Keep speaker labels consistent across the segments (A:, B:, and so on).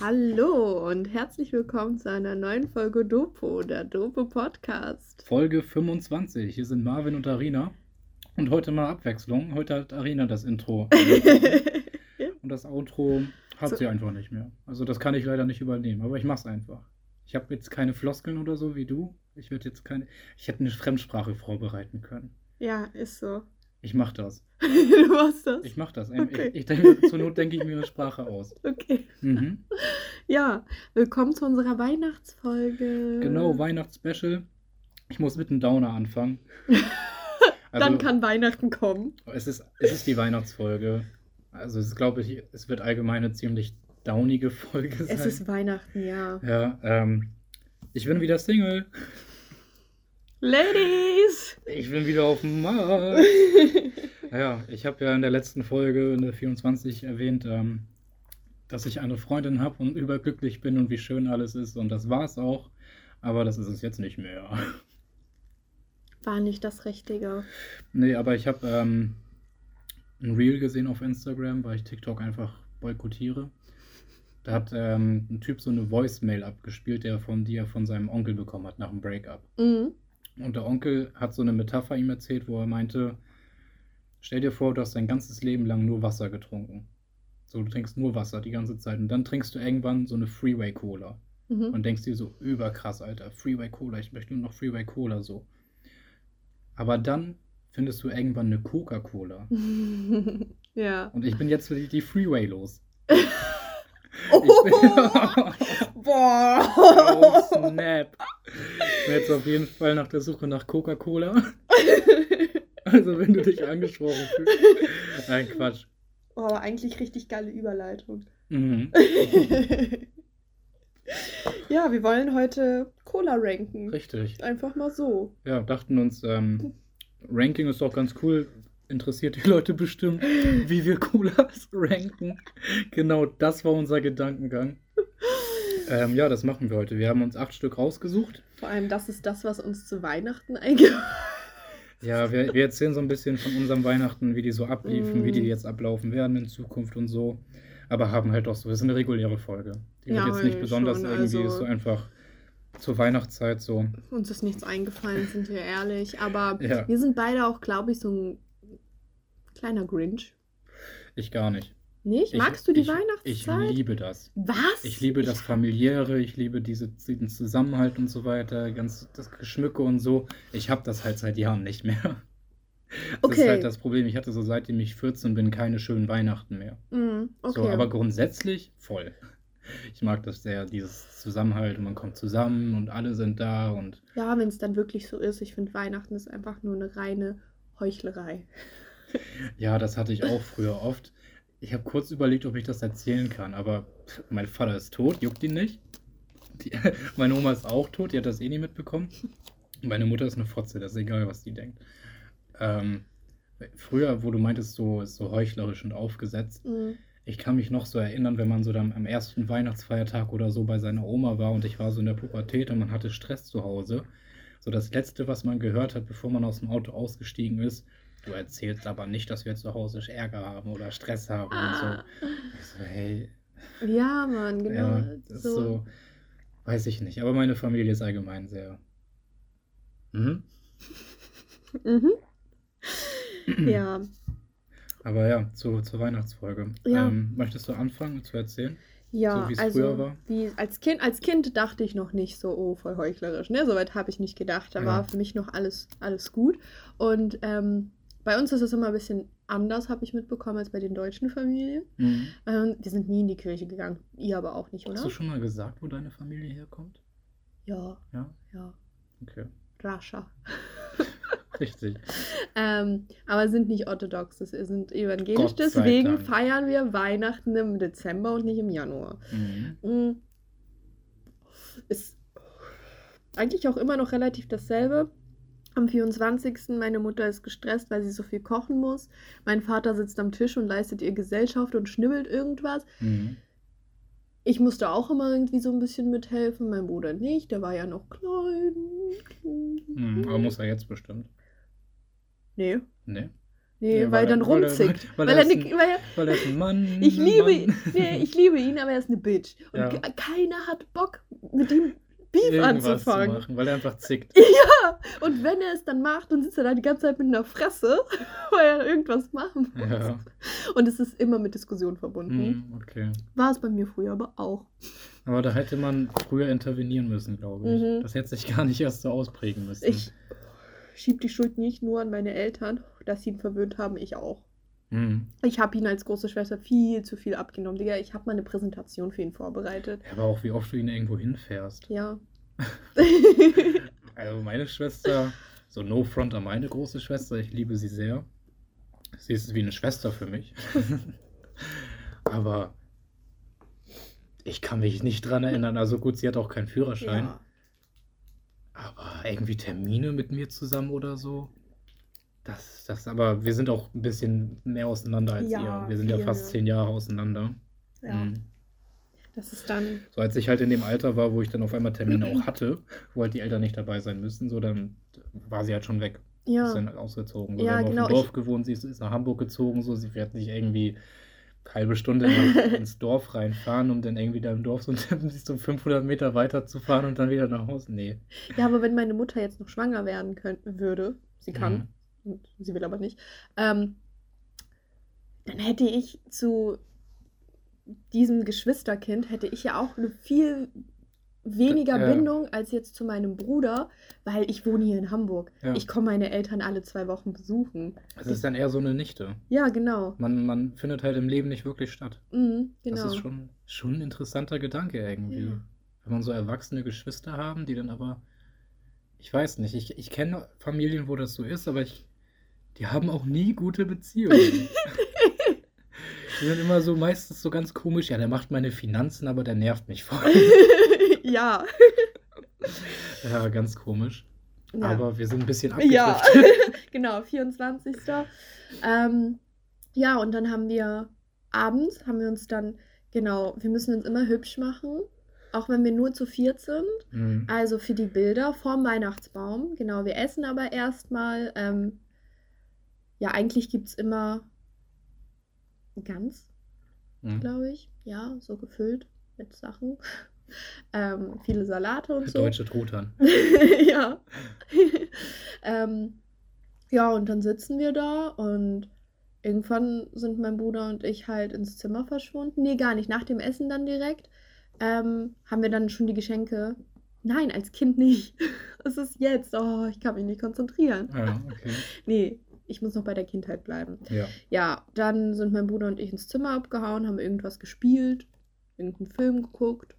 A: Hallo und herzlich willkommen zu einer neuen Folge Dopo, der Dopo Podcast.
B: Folge 25. Hier sind Marvin und Arina. Und heute mal Abwechslung. Heute hat Arina das Intro. und das Outro hat
A: So-
B: sie einfach nicht mehr. Also das kann ich leider nicht übernehmen, aber ich mach's einfach. Ich habe jetzt keine Floskeln oder so wie du. Ich werde jetzt keine. Ich hätte eine Fremdsprache vorbereiten können.
A: ja, ist so.
B: Ich mach das.
A: du machst das.
B: Ich mach das.
A: Okay.
B: Ich, ich denke, zur Not denke ich mir eine Sprache aus.
A: Okay.
B: Mhm.
A: Ja, willkommen zu unserer Weihnachtsfolge.
B: Genau, Weihnachtsspecial. Ich muss mit einem Downer anfangen.
A: Dann
B: Also-
A: kann Weihnachten kommen.
B: Es ist, es ist die Weihnachtsfolge. Also es glaube ich, es wird allgemein eine ziemlich daunige Folge sein.
A: Es ist Weihnachten, ja.
B: ja, ähm, ich bin wieder Single.
A: Ladies!
B: Ich bin wieder auf dem Markt. Ja, ich habe ja in der letzten Folge, in der 24, erwähnt, ähm, dass ich eine Freundin habe und überglücklich bin und wie schön alles ist. Und das war es auch. Aber das ist es jetzt nicht mehr.
A: War nicht das Richtige.
B: Nee, aber ich habe ähm, ein Reel gesehen auf Instagram, weil ich TikTok einfach boykottiere. Da hat ähm, ein Typ so eine Voicemail abgespielt, der von die er von seinem Onkel bekommen hat nach dem Breakup.
A: Mhm.
B: Und der Onkel hat so eine Metapher ihm erzählt, wo er meinte, stell dir vor, du hast dein ganzes Leben lang nur Wasser getrunken. So, du trinkst nur Wasser die ganze Zeit und dann trinkst du irgendwann so eine Freeway Cola
A: Mhm.
B: und denkst dir so, überkrass, Alter, Freeway Cola, ich möchte nur noch Freeway Cola so. Aber dann findest du irgendwann eine Coca-Cola.
A: ja.
B: Und ich bin jetzt für die, die Freeway los.
A: Oh,
B: Ich bin, oh,
A: boah!
B: snap. Ich bin jetzt auf jeden Fall nach der Suche nach Coca-Cola. Also wenn du dich angesprochen fühlst. Nein, Quatsch.
A: oh, aber eigentlich richtig geile Überleitung.
B: Mhm.
A: ja, wir wollen heute Cola ranken.
B: Richtig.
A: Einfach mal so.
B: Ja, dachten uns, ähm, Ranking ist doch ganz cool. Interessiert die Leute bestimmt, wie wir Colas ranken. Genau, das war unser Gedankengang. Ähm, ja, das machen wir heute. Wir haben uns acht Stück rausgesucht.
A: Vor allem, das ist das, was uns zu Weihnachten eingeht.
B: Ja, wir, wir erzählen so ein bisschen von unserem Weihnachten, wie die so abliefen,
A: Mm.
B: wie die jetzt ablaufen werden in Zukunft und so. Aber haben halt doch so, das ist eine reguläre Folge. Die
A: Ja,
B: wird jetzt nicht besonders
A: schon,
B: irgendwie
A: also-
B: so einfach zur Weihnachtszeit so.
A: Uns ist nichts eingefallen, sind wir ehrlich. Aber
B: Ja.
A: wir sind beide auch, glaube ich, so ein kleiner Grinch.
B: Ich gar nicht.
A: Nicht?
B: Ich-
A: Magst du die
B: ich, Ich
A: Weihnachtszeit?
B: liebe das.
A: Was?
B: Ich liebe das Familiäre, ich liebe diese, diesen Zusammenhalt und so weiter, ganz das Geschmücke und so. Ich habe das halt seit Jahren nicht mehr. Das
A: Okay.
B: ist halt das Problem. Ich hatte so seitdem ich 14 bin keine schönen Weihnachten mehr.
A: Mm, okay.
B: So, aber grundsätzlich voll. Ich mag das sehr, dieses Zusammenhalt und man kommt zusammen und alle sind da und
A: ja, wenn es dann wirklich so ist, ich finde, Weihnachten ist einfach nur eine reine Heuchlerei.
B: ja, das hatte ich auch früher oft. Ich habe kurz überlegt, ob ich das erzählen kann, aber mein Vater ist tot, juckt ihn nicht. Die, meine Oma ist auch tot, die hat das eh nie mitbekommen. Meine Mutter ist eine Fotze, das ist egal, was die denkt. Ähm, früher, wo du meintest, so, ist so heuchlerisch und aufgesetzt,
A: Mm.
B: Ich kann mich noch so erinnern, wenn man so dann am ersten Weihnachtsfeiertag oder so bei seiner Oma war und ich war so in der Pubertät und man hatte Stress zu Hause. So das Letzte, was man gehört hat, bevor man aus dem Auto ausgestiegen ist, du erzählst aber nicht, dass wir zu Hause Ärger haben oder Stress haben und
A: Ah.
B: so. Ich so, hey,
A: Ja, Mann, genau.
B: ja, das ist so, weiß ich nicht. Aber meine Familie ist allgemein sehr. Mhm.
A: Mhm. Ja,
B: Aber ja, zu, zur Weihnachtsfolge.
A: Ja.
B: Ähm, möchtest du anfangen zu erzählen?
A: ja,
B: So wie es
A: also
B: früher war?
A: Wie, als, kind, als Kind dachte ich noch nicht so, oh, voll heuchlerisch. Ne? Soweit habe ich nicht gedacht. Da
B: Ja.
A: war für mich noch alles, alles gut. Und ähm, bei uns ist es immer ein bisschen anders, habe ich mitbekommen, als bei den deutschen Familien.
B: Mhm.
A: Ähm, wir sind nie in die Kirche gegangen. Ihr aber auch nicht, oder?
B: Hast du schon mal gesagt, wo deine Familie herkommt?
A: Ja,
B: Ja,
A: ja.
B: okay.
A: Rascha.
B: Richtig.
A: Ähm, aber sind nicht orthodox, das sind evangelisch. Deswegen
B: Dank.
A: feiern wir Weihnachten im Dezember und nicht im Januar.
B: Mhm.
A: Mm. Ist eigentlich auch immer noch relativ dasselbe. Am 24. meine Mutter ist gestresst, weil sie so viel kochen muss. Mein Vater sitzt am Tisch und leistet ihr Gesellschaft und schnibbelt irgendwas.
B: Mhm.
A: Ich musste auch immer irgendwie so ein bisschen mithelfen, mein Bruder nicht, der war ja noch klein.
B: Mhm. Aber muss er jetzt bestimmt.
A: Nee,
B: Ne?
A: Nee,
B: Ja,
A: weil,
B: weil
A: dann
B: er- weil er-
A: rumzickt.
B: weil
A: Weil,
B: er ist ein-
A: weil er,
B: Weil er ist ein Mann.
A: ich liebe
B: Mann.
A: ihn. Nee, ich liebe ihn, aber er ist eine Bitch. Und
B: Ja.
A: ke- keiner hat Bock, mit ihm Beef
B: Irgendwas zu
A: anzufangen.
B: machen, weil er einfach zickt.
A: Ja, und wenn er es dann macht, dann sitzt er da die ganze Zeit mit einer Fresse, weil er irgendwas machen muss.
B: Ja.
A: Und es ist immer mit Diskussion verbunden.
B: Hm, okay.
A: War es bei mir früher aber auch.
B: Aber da hätte man früher intervenieren müssen, glaube ich.
A: Mhm.
B: Das hätte sich gar nicht erst so ausprägen müssen.
A: Ich schieb die Schuld nicht nur an meine Eltern, dass sie ihn verwöhnt haben, ich auch.
B: Hm.
A: Ich habe ihn als große Schwester viel zu viel abgenommen. Digga, ich habe mal eine Präsentation für ihn vorbereitet.
B: Aber auch wie oft du ihn irgendwo hinfährst.
A: Ja.
B: Also meine Schwester, so no front an meine große Schwester, ich liebe sie sehr. Sie ist wie eine Schwester für mich. Aber ich kann mich nicht dran erinnern. Also gut, sie hat auch keinen Führerschein.
A: ja.
B: Aber irgendwie Termine mit mir zusammen oder so. Das, das, aber wir sind auch ein bisschen mehr auseinander als
A: Ja,
B: ihr. Wir sind ja fast zehn Jahre auseinander.
A: ja.
B: Mhm.
A: Das ist dann.
B: So als ich halt in dem Alter war, wo ich dann auf einmal Termine auch hatte, wo halt die Eltern nicht dabei sein müssen, so dann war sie halt schon weg. Ist
A: Ja.
B: dann ausgezogen. So,
A: Ja,
B: wir haben
A: genau,
B: auf dem Dorf
A: ich-
B: gewohnt, sie ist, ist nach Hamburg gezogen, so sie wird nicht irgendwie eine halbe Stunde ins Dorf reinfahren, um dann irgendwie da im Dorf so, so 500 Meter weiter zu fahren und dann wieder nach Hause. Nee.
A: Ja, aber wenn meine Mutter jetzt noch schwanger werden könnte, würde, sie kann,
B: Mhm.
A: Sie will aber nicht, ähm, dann hätte ich zu diesem Geschwisterkind, hätte ich ja auch eine viel weniger
B: Ja.
A: Bindung als jetzt zu meinem Bruder, weil ich wohne hier in Hamburg.
B: Ja.
A: Ich komme meine Eltern alle zwei Wochen besuchen.
B: Es ist dann eher so eine Nichte.
A: Ja, genau.
B: Man, man findet halt im Leben nicht wirklich statt.
A: Mhm, genau.
B: Das ist schon, schon ein interessanter Gedanke irgendwie.
A: Ja.
B: Wenn man so erwachsene Geschwister haben, die dann aber. Ich weiß nicht, ich, ich kenne Familien, wo das so ist, aber ich, die haben auch nie gute Beziehungen. die sind immer so meistens so ganz komisch, ja, der macht meine Finanzen, aber der nervt mich voll.
A: ja.
B: ja, ganz komisch.
A: ja.
B: Aber wir sind ein bisschen
A: Ja,
B: abgedriftet.
A: genau, 24. Ähm, ja, und dann haben wir abends, haben wir uns dann, genau, wir müssen uns immer hübsch machen, auch wenn wir nur zu viert sind.
B: Mhm.
A: Also für die Bilder vorm Weihnachtsbaum. Genau, wir essen aber erstmal. Ähm, ja, eigentlich gibt es immer Gans,
B: Mhm.
A: glaube ich. Ja, so gefüllt mit Sachen. ähm, viele Salate und so.
B: deutsche Truthahn.
A: ja. ähm, ja, und dann sitzen wir da und irgendwann sind mein Bruder und ich halt ins Zimmer verschwunden. Nee, gar nicht. Nach dem Essen dann direkt ähm, haben wir dann schon die Geschenke. Nein, als Kind nicht. Es ist jetzt. Oh, ich kann mich nicht konzentrieren.
B: Ja, okay.
A: Nee, ich muss noch bei der Kindheit bleiben.
B: Ja.
A: Ja, dann sind mein Bruder und ich ins Zimmer abgehauen, haben irgendwas gespielt, irgendeinen Film geguckt.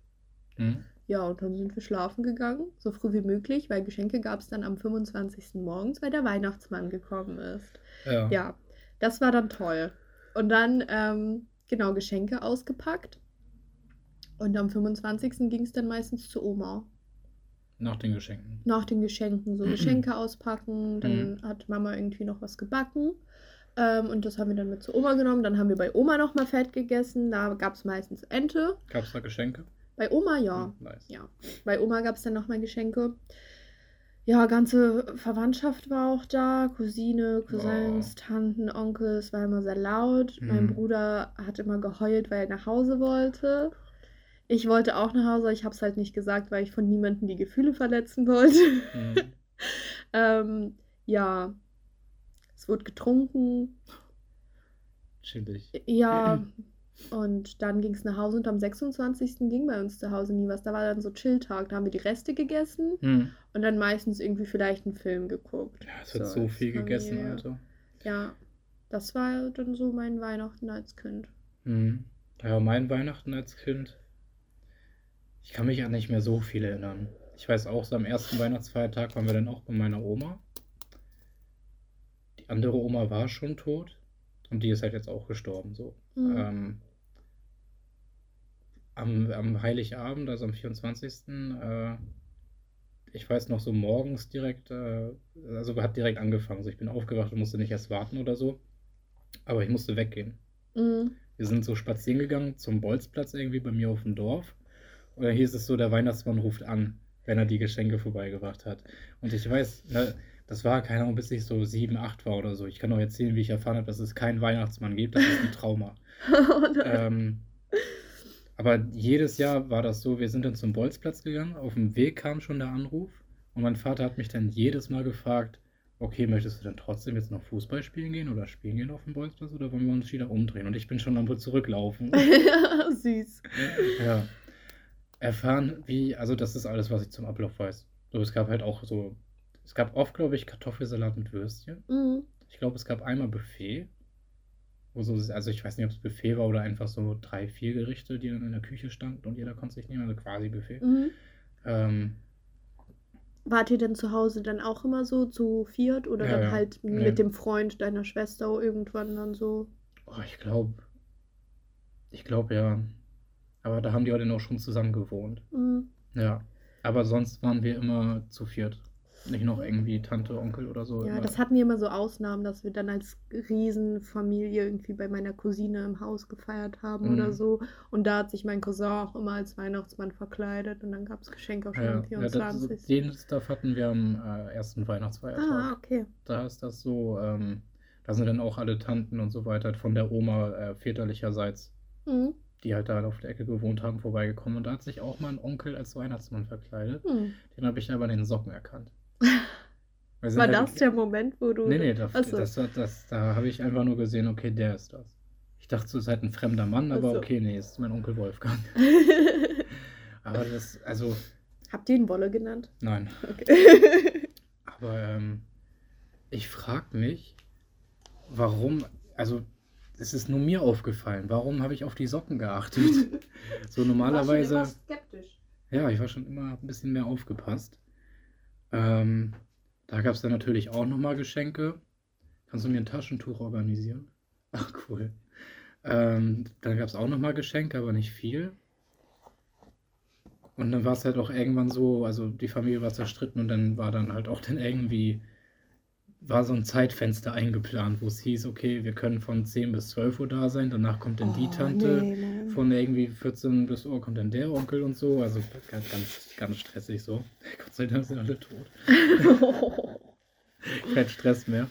B: Mhm.
A: Ja, und dann sind wir schlafen gegangen, so früh wie möglich, weil Geschenke gab es dann am 25. morgens, weil der Weihnachtsmann gekommen ist.
B: Ja.
A: Ja, das war dann toll. Und dann, ähm, genau, Geschenke ausgepackt. Und am 25. ging es dann meistens zu Oma.
B: Nach den Geschenken.
A: Nach den Geschenken, so Geschenke auspacken. Dann
B: Mhm.
A: hat Mama irgendwie noch was gebacken. Ähm, und das haben wir dann mit zu Oma genommen. Dann haben wir bei Oma nochmal Fett gegessen. Da gab es meistens Ente.
B: Gab es da Geschenke?
A: Bei Oma ja.
B: Mhm, nice.
A: Ja, bei Oma gab es dann nochmal Geschenke. Ja, ganze Verwandtschaft war auch da. Cousine, Cousins, Tanten, Onkel. Es war immer sehr laut. Mein
B: Mhm.
A: Bruder hat immer geheult, weil er nach Hause wollte. Ich wollte auch nach Hause, ich habe es halt nicht gesagt, weil ich von niemandem die Gefühle verletzen wollte.
B: Mhm.
A: ähm, ja, es wurde getrunken.
B: Chillig.
A: Ja, und dann ging es nach Hause und am 26. ging bei uns zu Hause nie was. Da war dann so Chilltag. Da haben wir die Reste gegessen
B: Mhm.
A: und dann meistens irgendwie vielleicht einen Film geguckt.
B: Ja, es wird
A: So,
B: so,
A: als
B: viel gegessen,
A: Familie.
B: Alter.
A: Ja, das war dann so mein Weihnachten als Kind.
B: Mhm. Ja, mein Weihnachten als Kind. Ich kann mich an nicht mehr so viel erinnern. Ich weiß auch, so am ersten Weihnachtsfeiertag waren wir dann auch bei meiner Oma. Die andere Oma war schon tot und die ist halt jetzt auch gestorben, so.
A: Mhm.
B: Ähm, am, am Heiligabend, also am 24. Äh, ich weiß noch so morgens direkt, äh, also hat direkt angefangen. So, ich bin aufgewacht und musste nicht erst warten oder so. Aber ich musste weggehen.
A: Mhm.
B: Wir sind so spazieren gegangen zum Bolzplatz irgendwie bei mir auf dem Dorf. Und da hieß es so, der Weihnachtsmann ruft an, wenn er die Geschenke vorbeigebracht hat. Und ich weiß, ne, das war, keine Ahnung, bis ich so sieben, acht war oder so. Ich kann auch erzählen, wie ich erfahren habe, dass es keinen Weihnachtsmann gibt. Das ist ein Trauma.
A: Oh
B: ähm, aber jedes Jahr war das so, wir sind dann zum Bolzplatz gegangen, auf dem Weg kam schon der Anruf und mein Vater hat mich dann jedes Mal gefragt, okay, möchtest du dann trotzdem jetzt noch Fußball spielen gehen oder spielen gehen auf dem Bolzplatz oder wollen wir uns wieder umdrehen? Und ich bin schon am zurücklaufen.
A: Süß.
B: ja. Erfahren, wie, also das ist alles, was ich zum Ablauf weiß. So, es gab halt auch so, es gab oft, glaube ich, Kartoffelsalat mit Würstchen.
A: Mhm.
B: Ich glaube, es gab einmal Buffet. Wo so, also ich weiß nicht, ob es Buffet war oder einfach so drei, vier Gerichte, die dann in der Küche standen und jeder konnte sich nehmen, also quasi Buffet.
A: Mhm.
B: Ähm,
A: Wart ihr denn zu Hause dann auch immer so zu viert oder
B: Ja,
A: dann halt
B: Nee.
A: mit dem Freund deiner Schwester irgendwann dann so?
B: oh, ich glaube, ich glaube ja. Aber da haben die dann auch schon zusammen gewohnt.
A: Mhm.
B: Ja. Aber sonst waren wir immer zu viert. Nicht noch irgendwie Tante, Onkel oder so.
A: Ja,
B: immer.
A: das hatten wir immer so Ausnahmen, dass wir dann als Riesenfamilie irgendwie bei meiner Cousine im Haus gefeiert haben
B: Mhm.
A: oder so. Und da hat sich mein Cousin auch immer als Weihnachtsmann verkleidet und dann gab es Geschenke auch schon
B: ja,
A: am
B: ja, das,
A: 24.
B: den Stuff hatten wir am äh, ersten Weihnachtsfeiertag.
A: ah, okay.
B: Da ist das so, ähm, da sind dann auch alle Tanten und so weiter von der Oma äh, väterlicherseits,
A: Mhm.
B: Die halt da auf der Ecke gewohnt haben, vorbeigekommen. Und da hat sich auch mal ein Onkel als Weihnachtsmann verkleidet.
A: Hm.
B: Den habe ich aber in den Socken erkannt. Sind
A: War
B: halt-
A: das der Moment, wo du.
B: Nee, nee, da,
A: so.
B: das, das, das, da habe ich einfach nur gesehen, okay, der ist das. Ich dachte, es ist halt ein fremder Mann, aber
A: so.
B: okay, nee, ist mein Onkel Wolfgang. Aber das, also,
A: Habt ihr ihn Wolle genannt?
B: nein.
A: Okay.
B: Aber ähm, ich frage mich, warum, also es ist nur mir aufgefallen, warum habe ich auf die Socken geachtet? so normalerweise,
A: skeptisch.
B: ja, ich war schon immer ein bisschen mehr aufgepasst. Ähm, da gab es dann natürlich auch nochmal Geschenke. Kannst du mir ein Taschentuch organisieren? Ach, cool. Ähm, dann gab es auch nochmal Geschenke, aber nicht viel. Und dann war es halt auch irgendwann so, also die Familie war zerstritten und dann war dann halt auch dann irgendwie, war so ein Zeitfenster eingeplant, wo es hieß, okay, wir können von 10 bis 12 Uhr da sein, danach kommt dann die
A: Oh,
B: Tante,
A: nee, Mann.
B: von irgendwie 14 bis Uhr kommt dann der Onkel und so, also ganz, ganz, ganz stressig so. Gott sei Dank sind alle tot. Kein Stress mehr.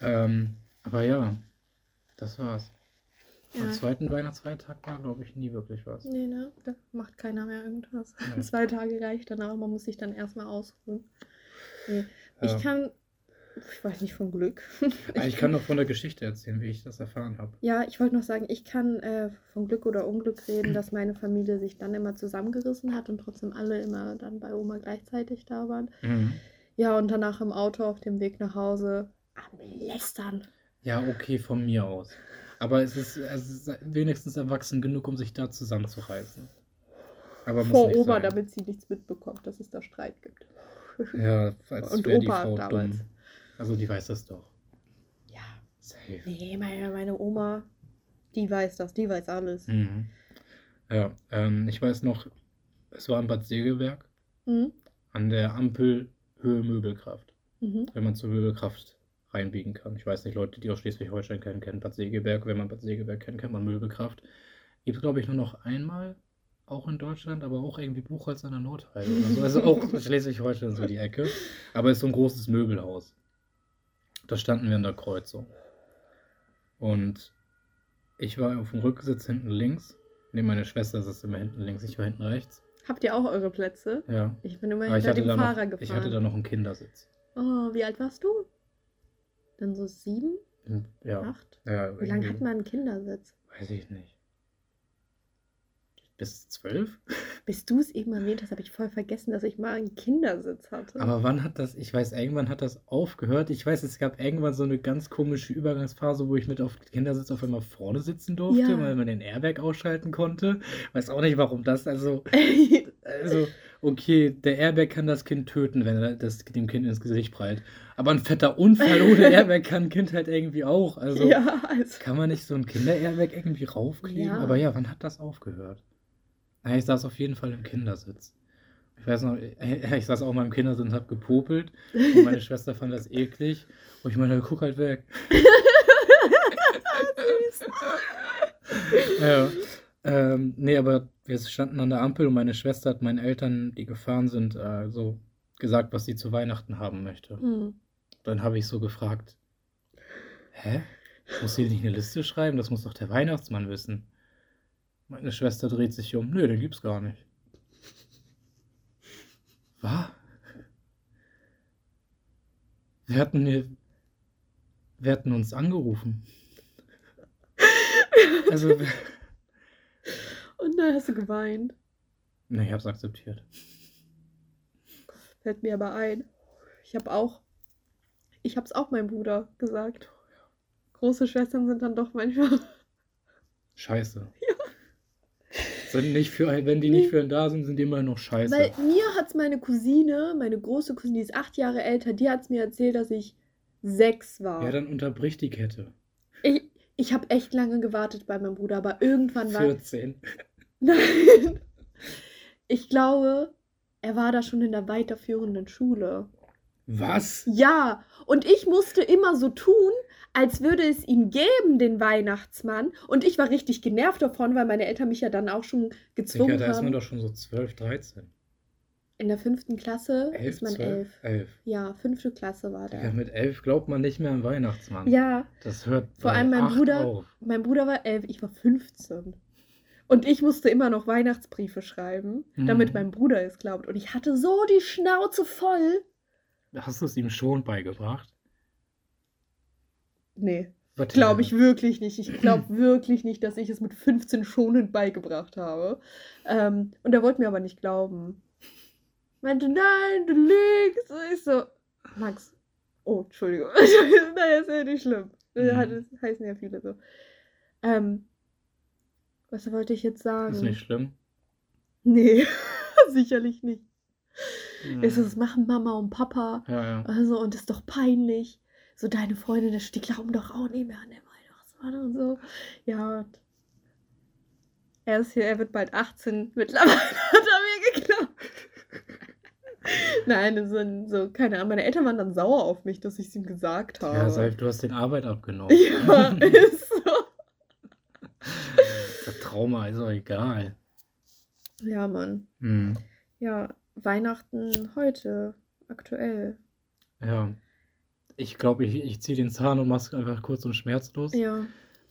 B: Ähm, aber ja, das war's.
A: Ja.
B: Am zweiten Weihnachtsfeiertag war, glaube ich, nie wirklich was.
A: Nee, ne? Da macht keiner mehr irgendwas.
B: Nee.
A: Zwei Tage reicht dann auch. Man muss sich dann erstmal ausruhen. Nee.
B: Ja.
A: Ich kann. Ich weiß nicht von Glück.
B: Ah, ich kann noch von der Geschichte erzählen, wie ich das erfahren habe.
A: Ja, ich wollte noch sagen, ich kann äh, von Glück oder Unglück reden, dass meine Familie sich dann immer zusammengerissen hat und trotzdem alle immer dann bei Oma gleichzeitig da waren.
B: Mhm.
A: Ja, und danach im Auto auf dem Weg nach Hause am Lästern.
B: Ja, okay, von mir aus. Aber es ist, es ist wenigstens erwachsen genug, um sich da zusammenzureißen. Aber
A: Vor Oma,
B: sein.
A: damit sie nichts mitbekommt, dass es da Streit gibt.
B: Ja, als
A: Und Opa damals.
B: dumm. Also die weiß das doch.
A: Ja.
B: Safe.
A: Nee, meine, meine Oma, die weiß das, die weiß alles.
B: Mhm. Ja, ähm, ich weiß noch, es war in Bad Segeberg
A: Mhm.
B: an der Ampel Höhe Möbelkraft.
A: Mhm.
B: wenn man zur Möbelkraft reinbiegen kann. Ich weiß nicht, Leute, die aus Schleswig-Holstein kennen, kennen Bad Segeberg. Wenn man Bad Segeberg kennt, kennt man Möbelkraft. Gibt es, glaube ich, nur noch einmal, auch in Deutschland, aber auch irgendwie Buchholz an der Nordheide oder so. Also auch Schleswig-Holstein so die Ecke. Aber es ist so ein großes Möbelhaus. Da standen wir an der Kreuzung. Und ich war auf dem Rücksitz hinten links. Nee, meine Schwester sitzt immer hinten links, ich war hinten rechts.
A: Habt ihr auch eure Plätze?
B: Ja.
A: Ich bin immer
B: Aber
A: hinter dem Fahrer
B: noch,
A: gefahren.
B: ich hatte da noch einen Kindersitz.
A: Oh, wie alt warst du? Dann so sieben,
B: Ja.
A: acht?
B: ja
A: Wie lange hat man einen Kindersitz?
B: Weiß ich nicht. Bis zwölf?
A: Bis du es eben erwähnt hast, habe ich voll vergessen, dass ich mal einen Kindersitz hatte.
B: Aber wann hat das, ich weiß, irgendwann hat das aufgehört. Ich weiß, es gab irgendwann so eine ganz komische Übergangsphase, wo ich mit auf Kindersitz auf einmal vorne sitzen durfte,
A: Ja.
B: weil man den Airbag ausschalten konnte. Weiß auch nicht, warum das, also, also, okay, der Airbag kann das Kind töten, wenn er das dem Kind ins Gesicht prallt. Aber ein fetter Unfall ohne Airbag kann ein Kind halt irgendwie auch. Also,
A: ja, also.
B: kann man nicht so ein Kinder-Airbag irgendwie raufkleben?
A: Ja.
B: Aber ja, wann hat das aufgehört? Ja, ich saß auf jeden Fall im Kindersitz. Ich weiß noch, ich, saß auch mal im Kindersitz und hab gepopelt. Und meine Schwester fand das eklig. Und ich meine, guck halt weg. ja. Ähm, nee, aber wir standen an der Ampel und meine Schwester hat meinen Eltern, die gefahren sind, äh, so gesagt, was sie zu Weihnachten haben möchte.
A: Hm.
B: dann habe ich so gefragt, hä? Muss hier nicht eine Liste schreiben? Das muss doch der Weihnachtsmann wissen. Meine Schwester dreht sich um. Nö, den gibt's gar nicht. Was? Wir hatten, wir, wir hatten uns angerufen. Also,
A: Und dann hast du geweint.
B: ne, ich hab's akzeptiert.
A: Fällt mir aber ein. Ich habe auch, ich habe es auch meinem Bruder gesagt. Große Schwestern sind dann doch manchmal.
B: Scheiße. Sind nicht für, wenn die nicht für einen da sind, sind die immer noch scheiße.
A: Weil mir hat es meine Cousine, meine große Cousine, die ist acht Jahre älter, die hat es mir erzählt, dass ich sechs war.
B: Ja, dann unterbrich die Kette.
A: ich ich habe echt lange gewartet bei meinem Bruder, aber irgendwann war.
B: 14.
A: Nein. Ich glaube, er war da schon in der weiterführenden Schule.
B: Was?
A: Ja, und ich musste immer so tun, als würde es ihn geben, den Weihnachtsmann. Und ich war richtig genervt davon, weil meine Eltern mich ja dann auch schon gezwungen
B: Digga, da ist man
A: haben.
B: doch schon so 12, 13.
A: In der fünften Klasse
B: 11,
A: ist man
B: 12,
A: elf.
B: 11.
A: Ja, fünfte Klasse war der.
B: mit 11 glaubt man nicht mehr an Weihnachtsmann.
A: Ja,
B: Das hört
A: Vor allem mein Bruder-
B: auf.
A: mein Bruder war elf, ich war 15. Und ich musste immer noch Weihnachtsbriefe schreiben, damit
B: Mhm.
A: mein Bruder es glaubt. Und ich hatte so die Schnauze voll.
B: Hast du es ihm schon beigebracht?
A: Nee, glaube ich wirklich nicht. Ich glaube wirklich nicht, dass ich es mit 15 schonend beigebracht habe. Ähm, und er wollte mir aber nicht glauben. Meinte, nein, du lügst. Und ich so, Max, oh, Entschuldigung. nein, ist ja nicht schlimm. Das
B: Mhm.
A: das heißen ja viele so. Ähm, was wollte ich jetzt sagen?
B: Ist nicht schlimm.
A: Nee, sicherlich nicht.
B: Mhm.
A: Ich so, das machen Mama und Papa.
B: Ja, ja.
A: Also, und ist doch peinlich. So, deine Freunde, die glauben doch auch nicht mehr an den Weihnachtsmann und so. Ja, und er ist hier, er wird bald 18. Mittlerweile hat er mir geglaubt. Nein, so, so, keine Ahnung. Meine Eltern waren dann sauer auf mich, dass ich es ihm gesagt habe.
B: Ja, Seif, du hast den Arbeit abgenommen.
A: ja, ist so.
B: Das Trauma ist auch egal.
A: Ja, Mann.
B: Mhm.
A: Ja, Weihnachten heute, aktuell.
B: Ja. Ich glaube, ich, ich ziehe den Zahn und mach's einfach kurz und schmerzlos.
A: Ja.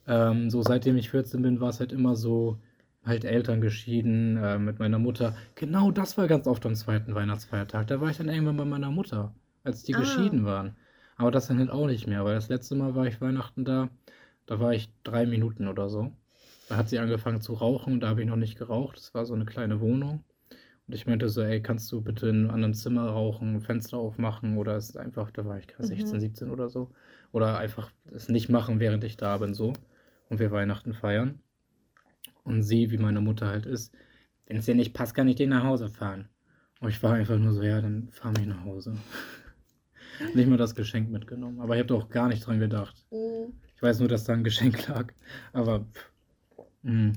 B: Ähm, so seitdem ich 14 bin, war es halt immer so, halt Eltern geschieden, äh, mit meiner Mutter. Genau das war ganz oft am zweiten Weihnachtsfeiertag. Da war ich dann irgendwann bei meiner Mutter, als die
A: Ah.
B: geschieden waren. Aber das dann halt auch nicht mehr, weil das letzte Mal war ich Weihnachten da, da war ich drei Minuten oder so. Da hat sie angefangen zu rauchen, da habe ich noch nicht geraucht. Das war so eine kleine Wohnung. Und ich meinte so, ey, kannst du bitte in einem anderen Zimmer rauchen, Fenster aufmachen oder ist einfach, da war ich gerade
A: Mhm.
B: 16, 17 oder so. Oder einfach es nicht machen, während ich da bin, so. Und wir Weihnachten feiern. Und sie, wie meine Mutter halt ist, wenn es dir nicht passt, kann ich dich nach Hause fahren. Und ich war einfach nur so, ja, dann fahr mich nach Hause. nicht mal das Geschenk mitgenommen. Aber ich habe auch gar nicht dran gedacht.
A: Mhm.
B: Ich weiß nur, dass da ein Geschenk lag. Aber pff, mh.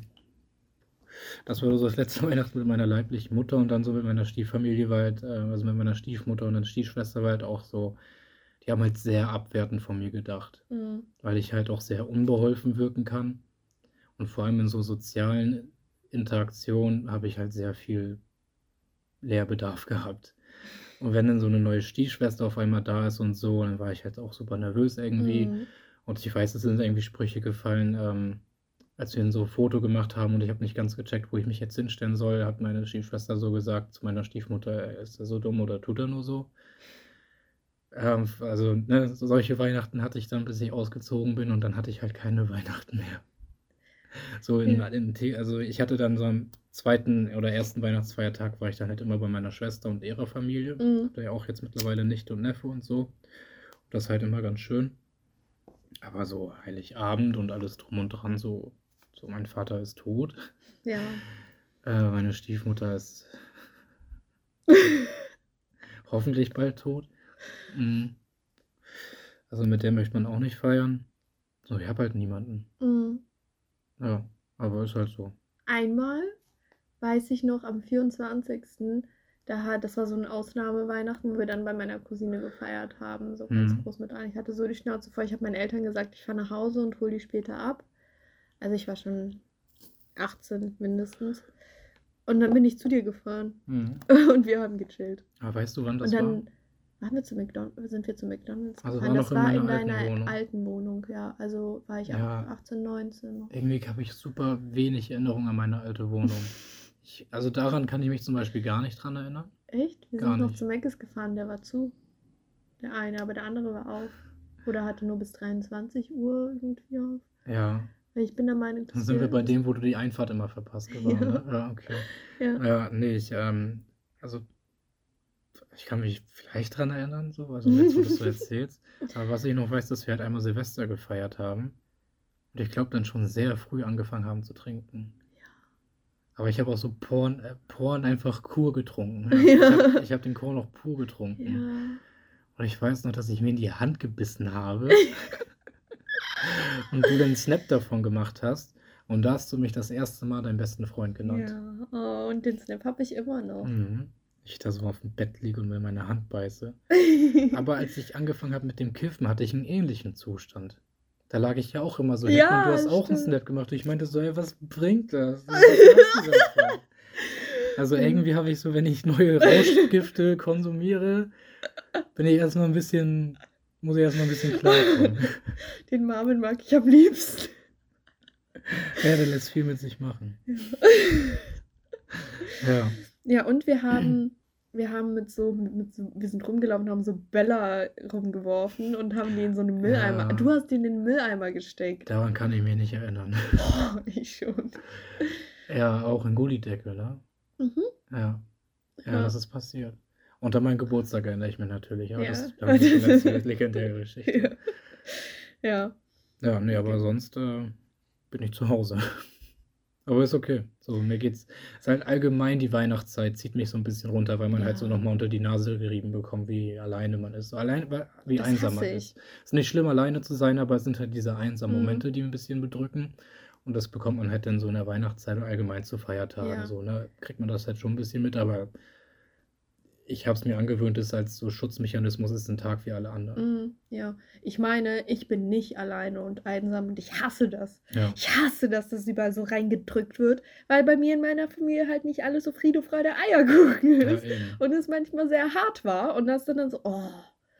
B: Das war so das letzte Weihnachten mit meiner leiblichen Mutter und dann so mit meiner Stieffamilie war halt, äh, also mit meiner Stiefmutter und dann Stiefschwester war halt auch so, die haben halt sehr abwertend von mir gedacht,
A: Mhm.
B: weil ich halt auch sehr unbeholfen wirken kann. Und vor allem in so sozialen Interaktionen habe ich halt sehr viel Lehrbedarf gehabt. Und wenn dann so eine neue Stiefschwester auf einmal da ist und so, dann war ich halt auch super nervös irgendwie.
A: Mhm.
B: Und ich weiß, es sind irgendwie Sprüche gefallen, ähm, als wir so ein Foto gemacht haben und ich habe nicht ganz gecheckt, wo ich mich jetzt hinstellen soll, hat meine Stiefschwester so gesagt zu meiner Stiefmutter, ist er so dumm oder tut er nur so? Ähm, also, ne, so solche Weihnachten hatte ich dann, bis ich ausgezogen bin und dann hatte ich halt keine Weihnachten mehr. So in,
A: Ja.
B: in The- also ich hatte dann so am zweiten oder ersten Weihnachtsfeiertag war ich dann halt immer bei meiner Schwester und ihrer Familie.
A: Mhm.
B: Ja auch jetzt mittlerweile Nichte und Neffe und so. Das ist halt immer ganz schön. Aber so Heiligabend und alles drum und dran, so, so mein Vater ist tot.
A: Ja.
B: Äh, meine Stiefmutter ist hoffentlich bald tot. Mhm. Also mit der möchte man auch nicht feiern. So, ich habe halt niemanden.
A: Mhm.
B: Ja, aber ist halt so.
A: Einmal weiß ich noch am 24. Da hat, das war so ein Ausnahmeweihnachten, wo wir dann bei meiner Cousine gefeiert haben, so ganz
B: Mhm.
A: groß mit allen. Ich hatte so die Schnauze voll. Ich habe meinen Eltern gesagt, ich fahre nach Hause und hole die später ab. Also ich war schon 18 mindestens. Und dann bin ich zu dir gefahren
B: Mhm.
A: und wir haben gechillt.
B: Aber weißt du, wann das
A: und
B: war?
A: dann Waren wir zu McDonald's, sind wir zu McDonald's
B: Also
A: gefahren?
B: war
A: Das
B: noch in
A: war in
B: meiner alten
A: deiner
B: Wohnung.
A: alten Wohnung, ja. Also war ich
B: Ja.
A: auch 18, 19 noch.
B: Irgendwie habe ich super wenig Erinnerung an meine alte Wohnung. Ich, also daran kann ich mich zum Beispiel gar nicht dran erinnern.
A: Echt? Wir
B: Gar
A: sind noch
B: nicht.
A: zu Meckes gefahren, der war zu. Der eine, aber der andere war auf. Oder hatte nur bis 23 Uhr irgendwie auf.
B: Ja,
A: Ich bin der Meinung,
B: dann
A: dass
B: sind wir bei dem, wo du die Einfahrt immer verpasst geworden.
A: Ja.
B: Ne? Ja, okay.
A: Ja.
B: Ja, nee, ich, ähm, also ich kann mich vielleicht dran erinnern, so, also jetzt, wo du es so erzählst. Aber was ich noch weiß, dass wir halt einmal Silvester gefeiert haben. Und ich glaube, dann schon sehr früh angefangen haben zu trinken. Aber ich habe auch so Porn, äh, Porn einfach pur getrunken. Ja. Ich
A: Ja.
B: habe hab den Korn auch pur getrunken.
A: Ja.
B: Und ich weiß noch, dass ich mir in die Hand gebissen habe. und du den Snap davon gemacht hast. Und da hast du mich das erste Mal deinen besten Freund genannt.
A: Ja. Oh, und den Snap habe ich immer noch.
B: Mhm. Ich da so auf dem Bett liege und mir meine Hand beiße. Aber als ich angefangen habe mit dem Kiffen, hatte ich einen ähnlichen Zustand. Da lag ich ja auch immer so
A: Ja,
B: und du hast auch einen
A: stimmt.
B: Snap gemacht. Und ich meinte so, ey, was bringt das? Was davon? Also
A: Mhm.
B: irgendwie habe ich so, wenn ich neue Rauschgifte konsumiere, bin ich erstmal ein bisschen, muss ich erstmal ein bisschen klarkommen.
A: Den Marvin mag ich am liebsten.
B: Ja, der lässt viel mit sich machen.
A: Ja.
B: Ja.
A: Ja, und wir haben, wir haben mit so, mit so, wir sind rumgelaufen, haben so Bälle rumgeworfen und haben die in so einen Mülleimer.
B: Ja.
A: Du hast die in den Mülleimer gesteckt.
B: Daran kann ich mich nicht erinnern.
A: Oh, ich schon.
B: Ja, auch in Gullideckel, ne?
A: Mhm.
B: Ja. Ja,
A: Ja.
B: das ist passiert. Und an meinen Geburtstag erinnere ich mich natürlich. Aber
A: Ja.
B: das ich schon erzählt. Legendäre Geschichte.
A: Ja. ja.
B: Ja, nee, aber sonst äh, bin ich zu Hause. Aber ist okay. So, mir geht's. Ist halt allgemein die Weihnachtszeit zieht mich so ein bisschen runter, weil man halt so
A: Ja.
B: nochmal unter die Nase gerieben bekommt, wie alleine man ist. So allein, wie
A: Das
B: einsam man ist. Ist nicht schlimm, alleine zu sein, aber es sind halt diese einsamen
A: Mhm.
B: Momente, die ein bisschen bedrücken. Und das bekommt man halt dann so in der Weihnachtszeit und allgemein zu Feiertagen.
A: Ja.
B: So, ne? Kriegt man das halt schon ein bisschen mit, aber ich habe es mir angewöhnt, es als so Schutzmechanismus ist ein Tag wie alle anderen.
A: Mm, ja. Ich meine, ich bin nicht alleine und einsam und ich hasse das.
B: Ja.
A: Ich hasse, dass das überall so reingedrückt wird, weil bei mir in meiner Familie halt nicht alles so Friede, Freude, Eierkuchen
B: Ja,
A: ist.
B: eben.
A: und es manchmal sehr hart war und das dann, dann so, oh.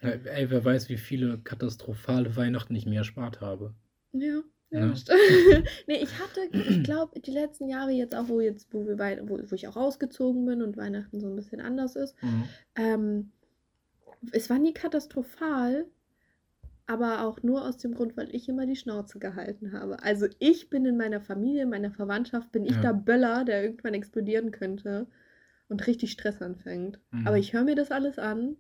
B: Ja, ey, wer weiß, wie viele katastrophale Weihnachten ich mir erspart habe.
A: Ja, ja,
B: Ja.
A: nee, ich hatte, ich glaube, die letzten Jahre jetzt auch, wo jetzt, wo wir Wei- wo, wo ich auch ausgezogen bin und Weihnachten so ein bisschen anders ist,
B: Mhm.
A: ähm, es war nie katastrophal, aber auch nur aus dem Grund, weil ich immer die Schnauze gehalten habe. Also ich bin in meiner Familie, in meiner Verwandtschaft, bin ich
B: Ja.
A: der Böller, der irgendwann explodieren könnte und richtig Stress anfängt.
B: Mhm.
A: Aber ich höre mir das alles an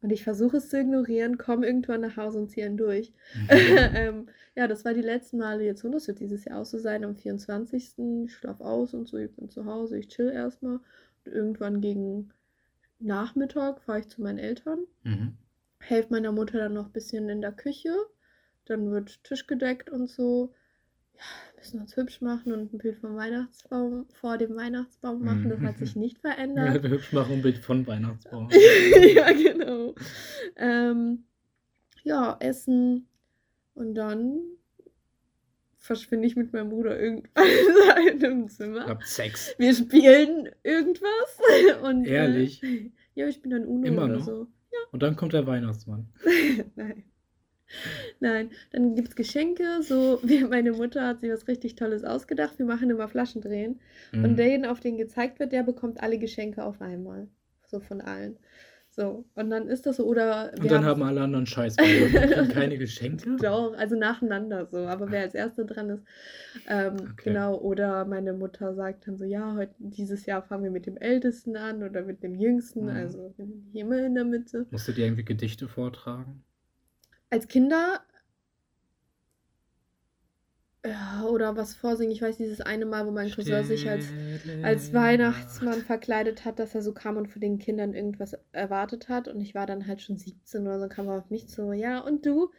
A: und ich versuche es zu ignorieren, komme irgendwann nach Hause und ziehe ihn durch. ähm, ja, das war die letzten Male jetzt und das wird dieses Jahr auch so sein am 24. Ich schlafe aus und so, ich bin zu Hause, ich chill erstmal. Und irgendwann gegen Nachmittag fahre ich zu meinen Eltern,
B: Mhm.
A: helfe meiner Mutter dann noch ein bisschen in der Küche. Dann wird Tisch gedeckt und so. Ja, müssen uns hübsch machen und ein Bild vom Weihnachtsbaum vor dem Weihnachtsbaum machen. Das hat sich nicht verändert.
B: Ja, hübsch machen ein Bild von Weihnachtsbaum.
A: ja, genau. Ähm, ja, essen und dann verschwinde ich mit meinem Bruder irgendwann in einem Zimmer.
B: Habt Sex.
A: Wir spielen irgendwas. Und,
B: Ehrlich?
A: Äh, ja, ich bin dann Uno
B: Immer
A: oder
B: noch?
A: so.
B: Und dann kommt der Weihnachtsmann.
A: Nein. Nein, dann gibt es Geschenke. So, wie meine Mutter hat sich was richtig Tolles ausgedacht. Wir machen immer Flaschendrehen.
B: Mhm.
A: Und der, auf den gezeigt wird, der bekommt alle Geschenke auf einmal. So von allen. So, und dann ist das so, oder
B: Und dann haben alle anderen Scheiß. Keine Geschenke.
A: Doch, also nacheinander so, aber wer als Erster dran ist, ähm,
B: Okay.
A: genau, oder meine Mutter sagt dann so, ja, heute, dieses Jahr fangen wir mit dem Ältesten an oder mit dem Jüngsten,
B: Mhm.
A: also immer in der Mitte.
B: Musst du dir irgendwie Gedichte vortragen?
A: Als Kinder, ja, oder was vorsingen, ich weiß dieses eine Mal, wo mein Cousin sich als als Weihnachtsmann verkleidet hat, dass er so kam und von den Kindern irgendwas erwartet hat. Und ich war dann halt schon 17 oder so, kam er auf mich zu, ja, und du?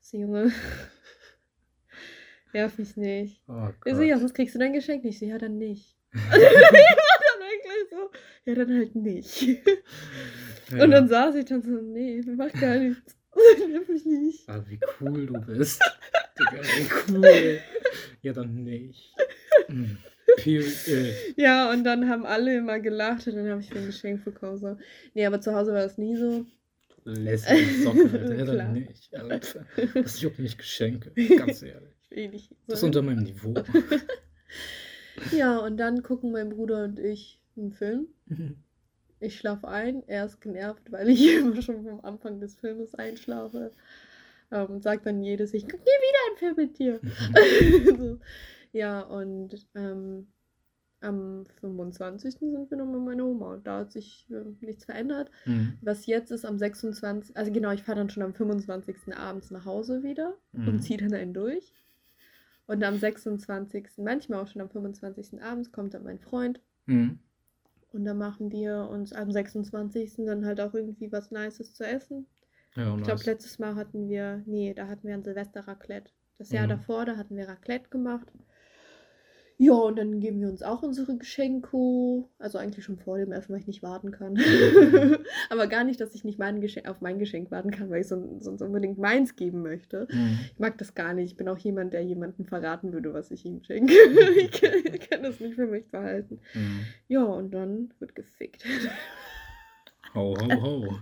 A: Ich So, Junge, nerv mich nicht.
B: Oh
A: Ich so, ja, sonst kriegst du dein Geschenk nicht. Ich so, ja, dann nicht. Dann war dann eigentlich so, ja, dann halt nicht.
B: Ja.
A: Und dann saß ich dann so, nee, macht gar nichts. Nerv mich nicht.
B: Ah, wie cool du bist. Digga, wie cool. Ja, dann nicht. Hm. Period.
A: Ja, und dann haben alle immer gelacht und dann habe ich mir ein Geschenk bekommen. So. Nee, aber zu Hause war es nie so.
B: Lässige Socke, Alter. Ja,
A: Klar.
B: dann nicht, Alter. Das juckt mich Geschenke, ganz ehrlich.
A: Eh nicht
B: Das ist unter meinem Niveau.
A: Ja, und dann gucken mein Bruder und ich einen Film. Ich schlafe ein, er ist genervt, weil ich immer schon vom Anfang des Filmes einschlafe. Ähm, und sagt dann jedes, ich gucke nie wieder einen Film mit dir. so. Ja, und ähm, am 25. sind wir noch bei meiner Oma und da hat sich ähm, nichts verändert.
B: Mhm.
A: Was jetzt ist am 26. Also genau, ich fahre dann schon am 25. abends nach Hause wieder und
B: Mhm.
A: ziehe dann einen durch. Und am 26. manchmal auch schon am 25. abends kommt dann mein Freund
B: Mhm.
A: Und dann machen wir uns am 26. dann halt auch irgendwie was Nices zu essen.
B: Ja,
A: Ich glaube,
B: nice.
A: letztes Mal hatten wir, nee, da hatten wir ein Silvester Raclette. Das Jahr
B: Mhm.
A: davor, da hatten wir Raclette gemacht. Ja, und dann geben wir uns auch unsere Geschenke. Also eigentlich schon vor dem Essen, weil ich nicht warten kann. Aber gar nicht, dass ich nicht mein Geschenk, auf mein Geschenk warten kann, weil ich son- sonst unbedingt meins geben möchte.
B: Mhm.
A: Ich mag das gar nicht. Ich bin auch jemand, der jemandem verraten würde, was ich ihm schenke. ich, kann, ich kann das nicht für mich behalten.
B: Mhm.
A: Ja, und dann wird gefickt.
B: Ho, ho, ho.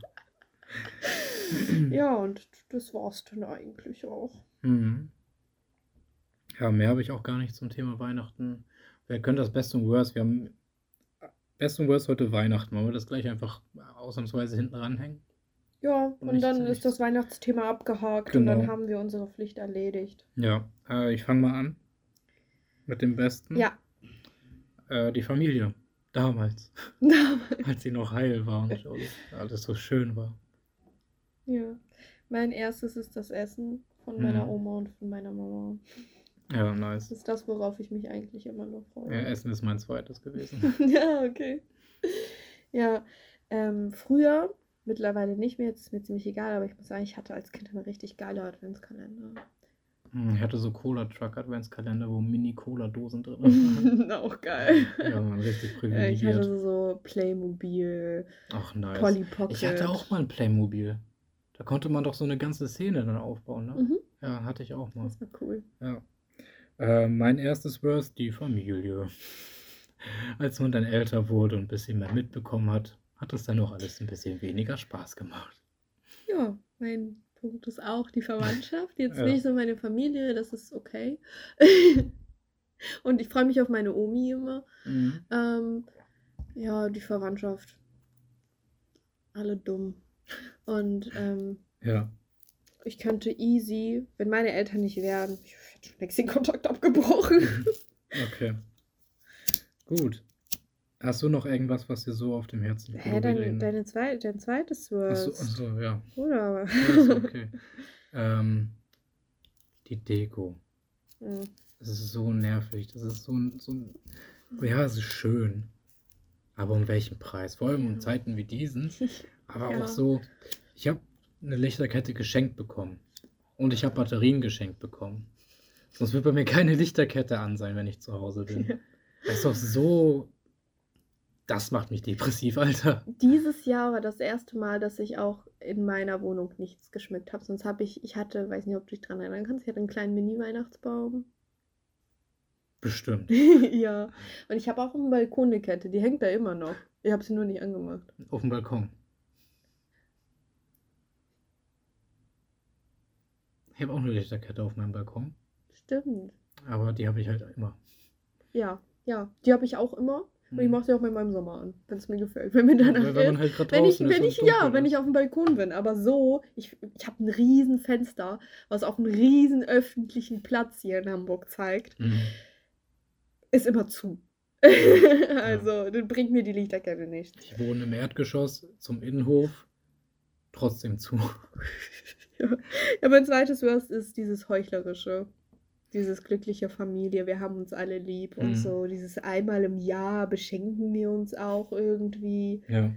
A: ja, und das war's dann eigentlich auch.
B: Mhm. Ja, mehr habe ich auch gar nicht zum Thema Weihnachten. Wir können das Best und Worst. Wir haben Best und Worst heute Weihnachten. Wollen wir das gleich einfach ausnahmsweise hinten ranhängen?
A: Ja,
B: Und
A: und dann ist das Weihnachtsthema abgehakt und dann
B: Genau.
A: haben wir unsere Pflicht erledigt.
B: Ja, äh, ich fange mal an mit dem Besten.
A: Ja,
B: Äh, die Familie. Damals,
A: damals.
B: als sie noch heil war und alles so schön war.
A: Ja. Mein erstes ist das Essen von meiner
B: Mhm.
A: Oma und von meiner Mama.
B: Ja,
A: Das
B: nice.
A: ist das, worauf ich mich eigentlich immer noch freue.
B: Ja, Essen ist mein zweites gewesen.
A: ja, okay. Ja, ähm, früher, mittlerweile nicht mehr, jetzt ist mir ziemlich egal, aber ich muss sagen, ich hatte als Kind einen richtig geiler Adventskalender.
B: Hm, Ich hatte so Cola-Truck-Adventskalender, wo Mini-Cola-Dosen drin waren.
A: Auch geil.
B: Ja, man, richtig
A: Äh, Ich
B: privilegiert.
A: hatte so Playmobil,
B: Ach, nice.
A: Polly Pocket.
B: Ich hatte auch mal ein Playmobil. Da konnte man doch so eine ganze Szene dann aufbauen, ne?
A: Mhm,
B: Ja, hatte ich auch mal.
A: das war cool.
B: Ja. Äh, mein erstes Worst, die Familie. Als man dann älter wurde und ein bisschen mehr mitbekommen hat, hat es dann noch alles ein bisschen weniger Spaß gemacht.
A: Ja, mein Punkt ist auch die Verwandtschaft. Jetzt
B: Ja.
A: nicht so meine Familie, das ist okay. Und ich freue mich auf meine Omi immer.
B: Mhm.
A: Ähm, ja, die Verwandtschaft. Alle dumm. Und ähm,
B: Ja.
A: ich könnte easy, wenn meine Eltern nicht wären, ich hätte schon längst den Kontakt abgebrochen.
B: Okay. Gut. Hast du noch irgendwas, was dir so auf dem Herzen liegt?
A: Hä, dein, deine zwei, dein zweites
B: Achso,
A: Wort.
B: achso, ja.
A: Oder?
B: ja okay. ähm, die Deko.
A: Hm.
B: Das ist so nervig. Das ist so ein, so ein. Ja, es ist schön. Aber um welchen Preis? Vor allem
A: Ja.
B: in Zeiten wie diesen. Aber
A: Ja.
B: auch so. Ich habe eine Lichterkette geschenkt bekommen. Und ich habe Batterien geschenkt bekommen. Sonst wird bei mir keine Lichterkette an sein, wenn ich zu Hause bin.
A: Ja.
B: Das ist doch so. Das macht mich depressiv, Alter.
A: Dieses Jahr war das erste Mal, dass ich auch in meiner Wohnung nichts geschmückt habe. Sonst habe ich, ich hatte, weiß nicht, ob du dich dran erinnern kannst, ich hatte einen kleinen Mini-Weihnachtsbaum.
B: Bestimmt.
A: ja. Und ich habe auch einen Balkon eine Kette, die hängt da immer noch. Ich habe sie nur nicht angemacht.
B: Auf dem Balkon. Ich habe auch eine Lichterkette auf meinem Balkon.
A: Stimmt.
B: Aber die habe ich halt immer.
A: Ja, ja. Die habe ich auch immer. Und ich
B: Mhm.
A: mache sie auch manchmal im Sommer an, wenn es mir gefällt. Wenn mir
B: Ja,
A: danach
B: weil- wenn halt
A: Wenn ich, wenn ich, ja, wenn
B: ist.
A: ich auf dem Balkon bin. Aber so, ich, ich habe ein riesen Fenster, was auf einen riesen öffentlichen Platz hier in Hamburg zeigt.
B: Mhm.
A: Ist immer zu. also, dann bringt mir die Lichterkette nichts.
B: Ich wohne im Erdgeschoss zum Innenhof. Trotzdem zu.
A: ja. ja, mein zweites Worst ist dieses Heuchlerische. Dieses glückliche Familie, wir haben uns alle lieb und
B: Mhm.
A: so. Dieses einmal im Jahr beschenken wir uns auch irgendwie.
B: Ja.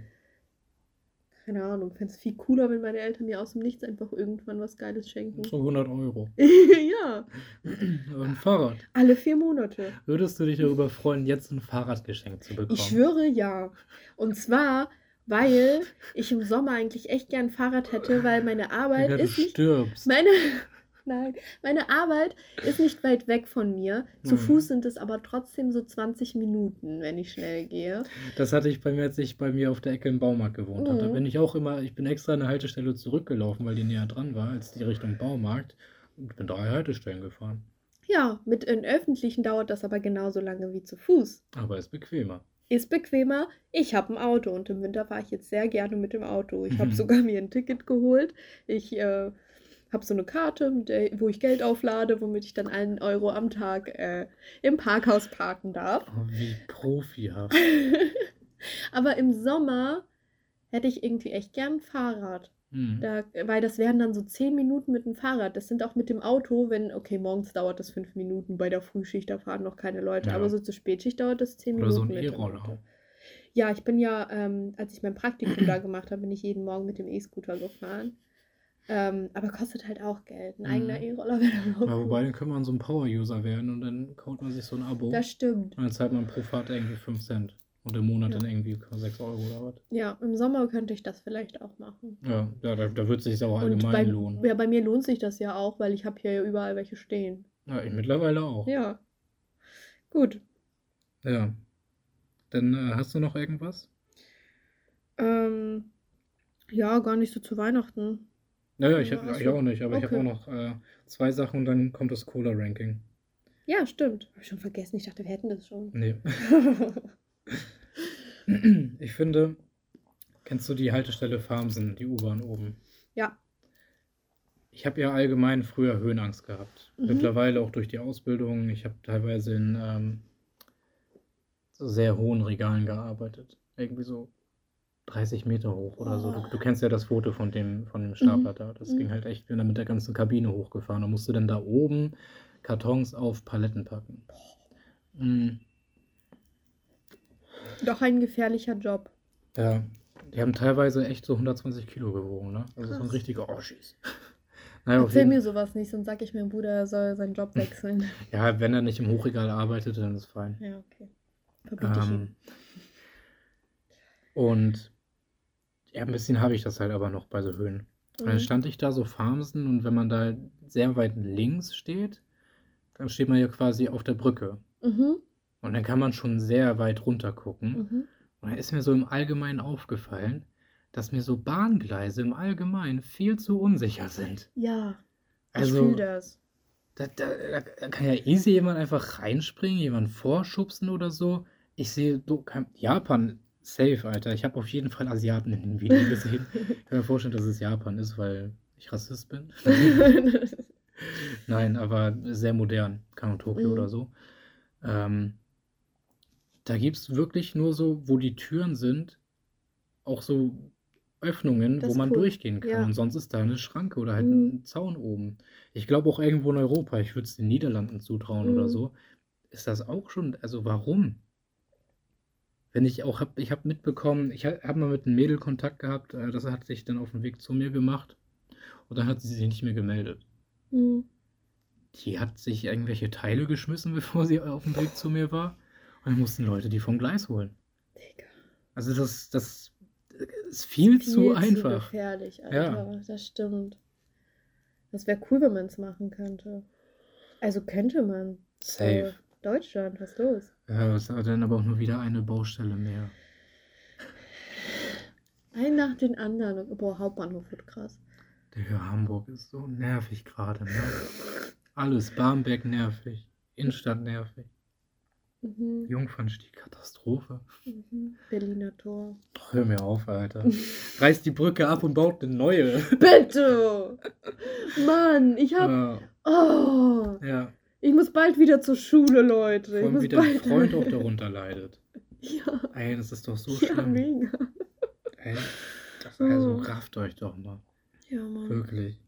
A: Keine Ahnung, fände es viel cooler, wenn meine Eltern mir aus dem Nichts einfach irgendwann was Geiles schenken.
B: So 100 Euro.
A: ja,
B: Ein Fahrrad.
A: alle vier Monate.
B: Würdest du dich darüber freuen, jetzt ein Fahrrad geschenkt zu bekommen?
A: Ich schwöre ja. Und zwar, weil ich im Sommer eigentlich echt gern ein Fahrrad hätte, weil meine Arbeit
B: du
A: ist nicht.
B: stirbst.
A: Meine, Nein, meine Arbeit ist nicht weit weg von mir. Zu
B: Mhm.
A: Fuß sind es aber trotzdem so 20 Minuten, wenn ich schnell gehe.
B: Das hatte ich bei mir, als ich bei mir auf der Ecke im Baumarkt gewohnt habe. Da
A: Mhm.
B: bin ich auch immer, ich bin extra an der Haltestelle zurückgelaufen, weil die näher dran war, als die Richtung Baumarkt. Und bin drei Haltestellen gefahren.
A: Ja, mit den öffentlichen dauert das aber genauso lange wie zu Fuß.
B: Aber ist bequemer.
A: Ist bequemer. Ich habe ein Auto und im Winter fahre ich jetzt sehr gerne mit dem Auto. Ich habe
B: Mhm.
A: sogar mir ein Ticket geholt. Ich äh, habe so eine Karte, der, wo ich Geld auflade, womit ich dann einen Euro am Tag äh, im Parkhaus parken darf.
B: Oh, wie profihaft.
A: Aber im Sommer hätte ich irgendwie echt gern ein Fahrrad.
B: Hm.
A: Da, weil das wären dann so zehn Minuten mit dem Fahrrad. Das sind auch mit dem Auto, wenn, okay, morgens dauert das fünf Minuten, bei der Frühschicht, da fahren noch keine Leute.
B: Ja.
A: Aber so zur Spätschicht dauert das zehn
B: Oder
A: Minuten.
B: so ein E-Roller.
A: Ja, ich bin ja, ähm, als ich mein Praktikum da gemacht habe, bin ich jeden Morgen mit dem E-Scooter gefahren. Ähm, aber kostet halt auch Geld. Ein eigener
B: Mhm.
A: E-Roller wäre dann auch
B: Ja, wobei, dann kann man so ein Power-User werden und dann kauft man sich so ein Abo.
A: Das stimmt.
B: Und dann zahlt man pro Fahrt irgendwie 5 Cent. Und im Monat
A: Ja.
B: dann irgendwie 6 Euro oder was.
A: Ja, im Sommer könnte ich das vielleicht auch machen.
B: Ja, ja da, da wird es sich
A: Und
B: allgemein
A: bei,
B: lohnen.
A: ja, bei mir lohnt sich das ja auch, weil ich habe hier ja überall welche stehen.
B: Ja, ich mittlerweile auch.
A: Ja. Gut.
B: Ja. Dann äh, hast du noch irgendwas?
A: Ähm, ja, gar nicht so zu Weihnachten.
B: Naja, ich,
A: Ja,
B: hab, ich
A: du-
B: auch nicht, aber ich habe
A: okay.
B: auch noch äh, zwei Sachen und dann kommt das Cola-Ranking.
A: Ja, stimmt. Hab ich schon vergessen. Ich dachte, wir hätten das schon.
B: Nee. Ich finde, kennst du die Haltestelle Farmsen, die U-Bahn oben?
A: ja.
B: Ich habe ja allgemein früher Höhenangst gehabt.
A: Mhm.
B: Mittlerweile auch durch die Ausbildung. Ich habe teilweise in ähm, so sehr hohen Regalen gearbeitet. Irgendwie so 30 Meter hoch oder so. Du, du kennst ja das Foto von dem, von dem Stapler da. Das
A: Mhm.
B: ging halt echt, bin da mit der ganzen Kabine hochgefahren. Da musst du dann da oben Kartons auf Paletten packen. Mm,
A: Doch ein gefährlicher Job.
B: Ja, die haben teilweise echt so 120 Kilo gewogen, ne? Also so ein
A: Krass.
B: richtiger Oschis. Naja,
A: Erzähl mir sowas nicht, sonst sag ich meinem Bruder, er soll seinen Job wechseln.
B: Ja, wenn er nicht im Hochregal arbeitet, dann ist fein.
A: ja, okay. Verbiete ich.
B: Ähm, und ja, ein bisschen habe ich das halt aber noch bei so Höhen. Und dann
A: Mhm.
B: stand ich da so Farmsen und wenn man da sehr weit links steht, dann steht man ja quasi auf der Brücke.
A: Mhm.
B: Und dann kann man schon sehr weit runter gucken.
A: Mhm.
B: Und da ist mir so im Allgemeinen aufgefallen, dass mir so Bahngleise im Allgemeinen viel zu unsicher sind.
A: Ja, ich
B: Also,
A: fühle das.
B: da, da, da kann ja easy jemand einfach reinspringen, jemand vorschubsen oder so. Ich sehe so Japan safe, Alter. Ich habe auf jeden Fall Asiaten in den Videos gesehen. Ich kann mir vorstellen, dass es Japan ist, weil ich Rassist bin. Nein, aber sehr modern. Kann Tokio
A: Mhm.
B: oder so. Ähm, da gibt es wirklich nur so, wo die Türen sind, auch so Öffnungen,
A: Das
B: wo man
A: cool.
B: durchgehen kann.
A: Ja.
B: Und sonst ist da eine Schranke oder halt
A: Mhm.
B: ein Zaun oben. Ich glaube auch irgendwo in Europa, ich würde es den Niederlanden zutrauen oder
A: Mhm.
B: so, ist das auch schon, also warum? Wenn ich auch habe, ich habe mitbekommen, ich habe mal mit einem Mädel Kontakt gehabt, äh, das hat sich dann auf den Weg zu mir gemacht und dann hat sie sich nicht mehr gemeldet.
A: Mhm.
B: Die hat sich irgendwelche Teile geschmissen, bevor sie auf dem Weg zu mir war. Und dann mussten Leute die vom Gleis holen.
A: Digga.
B: Also das, das ist viel, zu
A: Viel
B: einfach.
A: gefährlich,
B: Ja.
A: Alter. Das stimmt. Das wäre cool, wenn man es machen könnte. Also könnte man.
B: Safe.
A: Deutschland, was ist los?
B: Ja, es war dann aber auch nur wieder eine Baustelle mehr.
A: Ein nach den anderen. Boah, Hauptbahnhof wird krass.
B: Digga, Hamburg ist so nervig gerade, ne? Alles, Barmbek nervig, Innenstadt nervig,
A: Mhm.
B: Jungfernstieg, Katastrophe.
A: Mhm. Berliner Tor.
B: Ach, hör mir auf, Alter. Reißt die Brücke ab und baut eine neue.
A: Bitte! Mann, ich hab.
B: Ja,
A: Oh!
B: ja.
A: Ich muss bald wieder zur Schule, Leute.
B: Vor allem wie dein. Freund auch darunter leidet.
A: Ja,
B: Ey, das ist doch so
A: ja,
B: schlimm.
A: mega.
B: Ey, das, also
A: Oh.
B: rafft euch doch mal.
A: Ja, Mann.
B: Wirklich.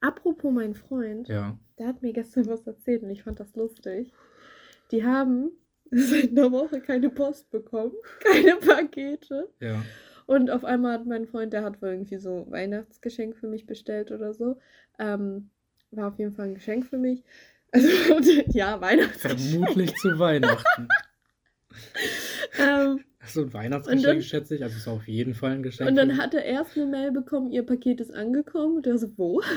A: Apropos mein Freund,
B: Ja.
A: der hat mir gestern was erzählt und ich fand das lustig. Die haben seit einer Woche keine Post bekommen, keine Pakete.
B: Ja.
A: Und auf einmal hat mein Freund, der hat wohl irgendwie so Weihnachtsgeschenk für mich bestellt oder so. Ähm, war auf jeden Fall ein Geschenk für mich. Also, ja, Weihnachtsgeschenk.
B: Vermutlich zu Weihnachten.
A: Ähm,
B: Achso, ein Weihnachtsgeschenk,
A: dann-
B: schätze ich. Also ist auf jeden Fall ein Geschenk.
A: und dann hat er erst eine Mail bekommen, ihr Paket ist angekommen. Und er so, wo?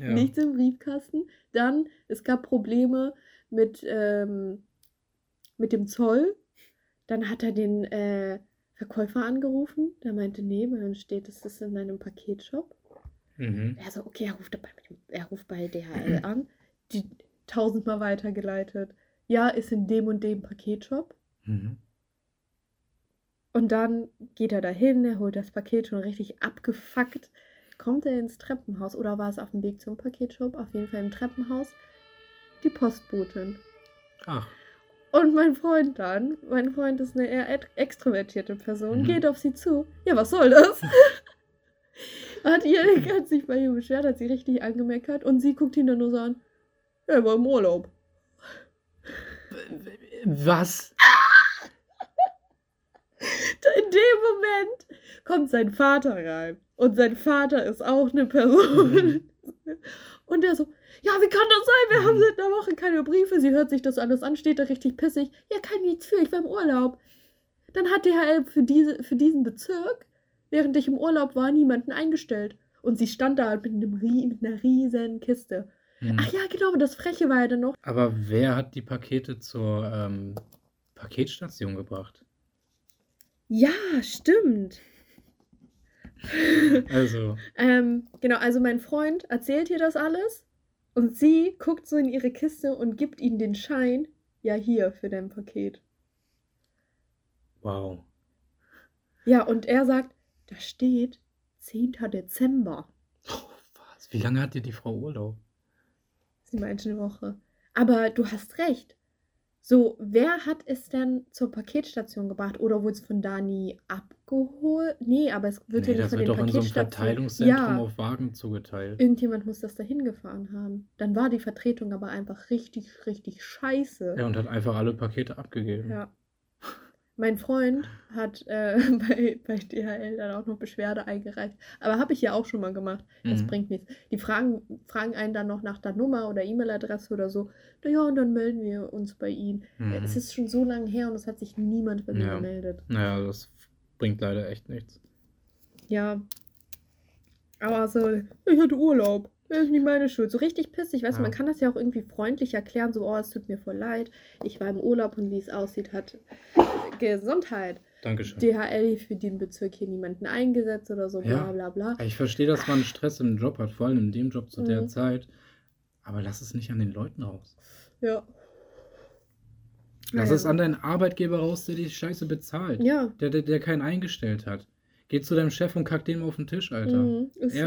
B: Ja.
A: Nichts im Briefkasten. Dann, es gab Probleme mit, ähm, mit dem Zoll. Dann hat er den äh, Verkäufer angerufen. Der meinte, nee, weil dann steht, es ist in einem Paketshop.
B: Mhm.
A: Er so, okay, er ruft, bei, er ruft bei DHL an. Die tausendmal weitergeleitet. Ja, ist in dem und dem Paketshop.
B: Mhm.
A: Und dann geht er dahin, er holt das Paket schon richtig abgefuckt. Kommt er ins Treppenhaus oder war es auf dem Weg zum Paketshop? Auf jeden Fall im Treppenhaus. Die Postbotin.
B: Ach,
A: Und mein Freund dann, mein Freund ist eine eher extrovertierte Person,
B: Mhm.
A: geht auf sie zu. Ja, was soll das? hat, ihr, hat sich bei ihr beschwert, hat sie richtig angemeckert und sie guckt ihn dann nur so an. Er war im Urlaub.
B: was?
A: In dem Moment kommt sein Vater rein. Und sein Vater ist auch eine Person. Und der so, ja, wie kann das sein? Wir haben
B: Mhm.
A: seit einer Woche keine Briefe. Sie hört sich das alles an, steht da richtig pissig. Ja, kann nichts für, ich war im Urlaub. Dann hat DHL für, diese, für diesen Bezirk, während ich im Urlaub war, niemanden eingestellt. Und sie stand da mit, einem, mit einer riesen Kiste.
B: Mhm.
A: Ach ja, genau, das Freche war ja dann noch.
B: Aber wer hat die Pakete zur ähm, Paketstation gebracht?
A: Ja, stimmt.
B: Also,
A: Ähm, genau, also mein Freund erzählt ihr das alles und sie guckt so in ihre Kiste und gibt ihm den Schein, ja hier für dein Paket.
B: wow.
A: Ja, und er sagt, da steht 10. Dezember.
B: Oh, was? Wie lange hat dir die Frau Urlaub?
A: Sie meint eine Woche. Aber du hast recht. So, wer hat es denn zur Paketstation gebracht? Oder wurde es von Dani abgeholt? Nee, aber es wird
B: Nee,
A: ja nicht
B: das
A: von
B: wird
A: den
B: doch in so einem
A: Paketstationen.
B: Verteilungszentrum
A: Ja.
B: auf Wagen zugeteilt.
A: Irgendjemand muss das dahin gefahren haben. Dann war die Vertretung aber einfach richtig, richtig scheiße.
B: Ja, und hat einfach alle Pakete abgegeben.
A: Ja. Mein Freund hat äh, bei, bei DHL dann auch noch Beschwerde eingereicht. Aber habe ich ja auch schon mal gemacht. Das
B: Mhm.
A: bringt nichts. Die fragen, fragen einen dann noch nach der Nummer oder E-Mail-Adresse oder so. Naja, und dann melden wir uns bei Ihnen.
B: Mhm.
A: Es ist schon so lange her und es hat sich niemand bei mir
B: Ja.
A: gemeldet.
B: Naja, das bringt leider echt nichts.
A: Ja. Aber so, ich hatte Urlaub. Das ist nicht meine Schuld. So richtig pissig. Weißt du,
B: Ja.
A: man kann das ja auch irgendwie freundlich erklären. So, oh, es tut mir voll leid. Ich war im Urlaub und wie es aussieht, hat Gesundheit.
B: Dankeschön.
A: DHL für den Bezirk hier niemanden eingesetzt oder so, bla
B: Ja.
A: bla bla.
B: Ich verstehe, dass man Stress im Job hat, vor allem in dem Job zu der
A: Mhm.
B: Zeit. Aber lass es nicht an den Leuten raus.
A: Ja.
B: Lass
A: Naja.
B: es an deinen Arbeitgeber raus, der die Scheiße bezahlt.
A: Ja.
B: Der, der, der keinen eingestellt hat. Geh zu deinem Chef und kack dem auf den Tisch, Alter.
A: Mhm, ist so.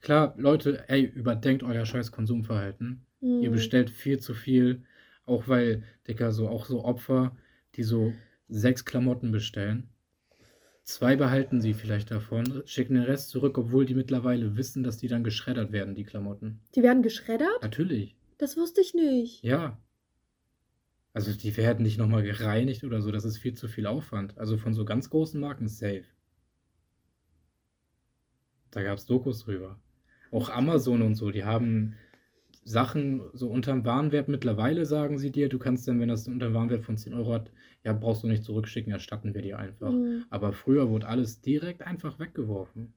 B: Klar, Leute, ey, überdenkt euer scheiß Konsumverhalten. Ihr
A: Mhm.
B: bestellt viel zu viel. Auch weil, Dicker, so auch so Opfer, die so sechs Klamotten bestellen. Zwei behalten sie vielleicht davon, schicken den Rest zurück, obwohl die mittlerweile wissen, dass die dann geschreddert werden, die Klamotten.
A: Die werden geschreddert?
B: Natürlich.
A: Das wusste ich nicht.
B: Ja. Also die werden nicht nochmal gereinigt oder so, das ist viel zu viel Aufwand. Also von so ganz großen Marken safe. Da gab es Dokus drüber. Auch Amazon und so, die haben Sachen so unterm Warenwert mittlerweile, sagen sie dir, du kannst dann, wenn das unter Warenwert von 10 Euro hat, ja, brauchst du nicht zurückschicken, erstatten wir dir einfach.
A: Mhm.
B: Aber früher wurde alles direkt einfach weggeworfen.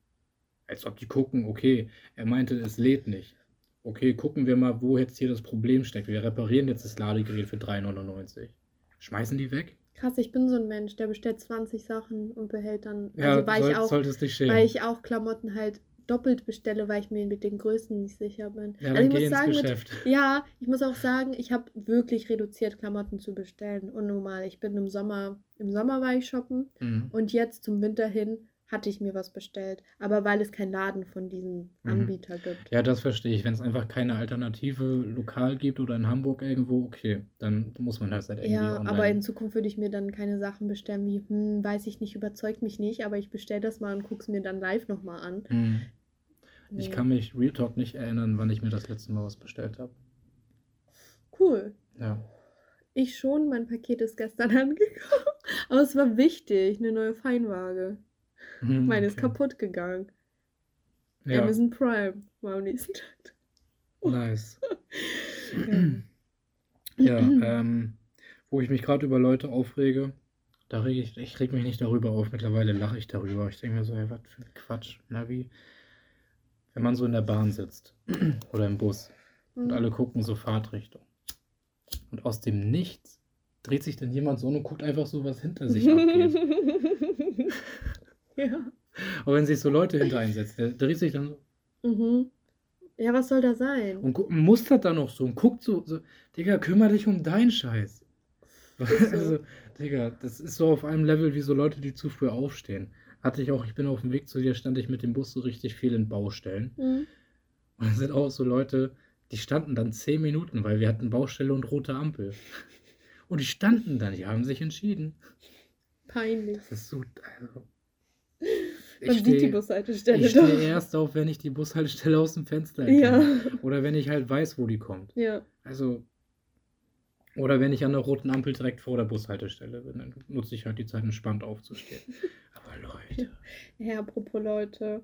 B: Als ob die gucken, okay, er meinte, es lädt nicht. Okay, gucken wir mal, wo jetzt hier das Problem steckt. Wir reparieren jetzt das Ladegerät für 3,99. Schmeißen die weg?
A: Krass, ich bin so ein Mensch, der bestellt 20 Sachen und behält dann.
B: Ja,
A: also weil
B: soll,
A: ich auch, weil ich auch Klamotten halt doppelt bestelle, weil ich mir mit den Größen nicht sicher bin.
B: ja,
A: also ich muss sagen, mit, ja, ich muss auch sagen, ich habe wirklich reduziert, Klamotten zu bestellen. Und normal, ich bin im Sommer, im Sommer war ich shoppen
B: Mhm.
A: und jetzt zum Winter hin hatte ich mir was bestellt. Aber weil es keinen Laden von diesem
B: Mhm.
A: Anbieter gibt.
B: Ja, das verstehe ich. Wenn es einfach keine Alternative lokal gibt oder in Hamburg irgendwo, okay, dann muss man das halt irgendwie
A: Ja,
B: online.
A: aber in Zukunft würde ich mir dann keine Sachen bestellen wie, hm, weiß ich nicht, überzeugt mich nicht, aber ich bestelle das mal und gucke es mir dann live nochmal an.
B: Mhm. Ich
A: Nee.
B: kann mich Real Talk nicht erinnern, wann ich mir das letzte Mal was bestellt habe.
A: Cool.
B: Ja.
A: Ich schon, mein Paket ist gestern angekommen. Aber es war wichtig, eine neue Feinwaage.
B: Mhm,
A: Meine ist
B: okay.
A: kaputt gegangen.
B: Ja,
A: Amazon Prime war am nächsten Tag.
B: nice.
A: Ja.
B: Ja, ähm, wo ich mich gerade über Leute aufrege, da reg ich, ich reg mich nicht darüber auf, mittlerweile lache ich darüber. Ich denke mir so, hey, was für ein Quatsch, Navi. Wenn man so in der Bahn sitzt oder im Bus und
A: Mhm.
B: alle gucken so Fahrtrichtung. Und aus dem Nichts dreht sich dann jemand so und guckt einfach so, was hinter sich abgeht.
A: ja.
B: Aber wenn sich so Leute hinter einsetzen, der dreht sich dann so
A: Mhm. Ja, was soll da sein?
B: und mustert dann noch so und guckt so, so Digga, kümmere dich um deinen Scheiß.
A: so.
B: Also, Digga, das ist so auf einem Level wie so Leute, die zu früh aufstehen. Hatte ich auch, ich bin auf dem Weg zu dir, stand ich mit dem Bus so richtig viel in Baustellen.
A: Mhm.
B: Und es sind auch so Leute, die standen dann zehn Minuten, weil wir hatten Baustelle und rote Ampel. Und die standen dann, die haben sich entschieden.
A: Peinlich.
B: Das ist so. Also,
A: Man sieht die
B: steh-
A: Bushaltestelle
B: Ich
A: doch.
B: stehe erst auf, wenn ich die Bushaltestelle aus dem Fenster erkenne.
A: Ja.
B: Oder wenn ich halt weiß, wo die kommt.
A: Ja.
B: Also. Oder wenn ich an der roten Ampel direkt vor der Bushaltestelle bin, dann nutze ich halt die Zeit, entspannt aufzustehen. Aber Leute.
A: Ja, apropos Leute,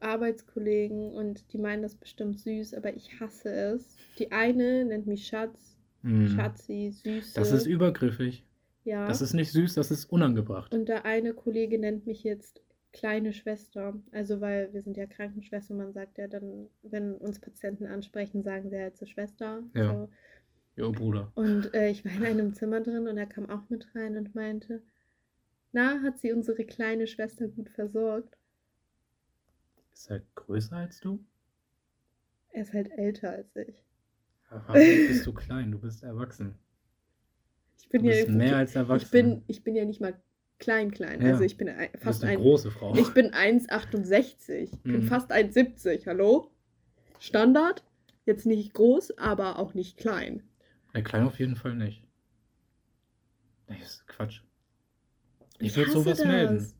A: Arbeitskollegen und die meinen das bestimmt süß, aber ich hasse es. Die eine nennt mich Schatz,
B: Hm.
A: Schatzi, Süße.
B: Das ist übergriffig.
A: ja.
B: Das ist nicht süß, das ist unangebracht.
A: Und der eine Kollege nennt mich jetzt kleine Schwester. Also weil wir sind ja Krankenschwester, man sagt ja dann, wenn uns Patienten ansprechen, sagen sie halt zur Schwester.
B: Ja.
A: So.
B: Jo, Bruder.
A: Und äh, ich war in einem Zimmer drin und er kam auch mit rein und meinte, na, hat sie unsere kleine Schwester gut versorgt?
B: Ist er größer als du?
A: Er ist halt älter als ich.
B: Aber bist du klein, du bist erwachsen.
A: Ich bin
B: Du
A: ja
B: bist mehr als
A: ich
B: erwachsen.
A: bin, ich bin ja nicht mal klein, klein.
B: Ja.
A: Also ich bin fast
B: eine
A: ein.
B: große Frau.
A: Ich bin 1,68. Ich bin
B: Mhm.
A: fast 1,70. Hallo? Standard? Jetzt nicht groß, aber auch nicht klein.
B: Ne, klein auf jeden Fall nicht. Nee, ist Quatsch. Ich,
A: Ich
B: würde sowas
A: das.
B: melden.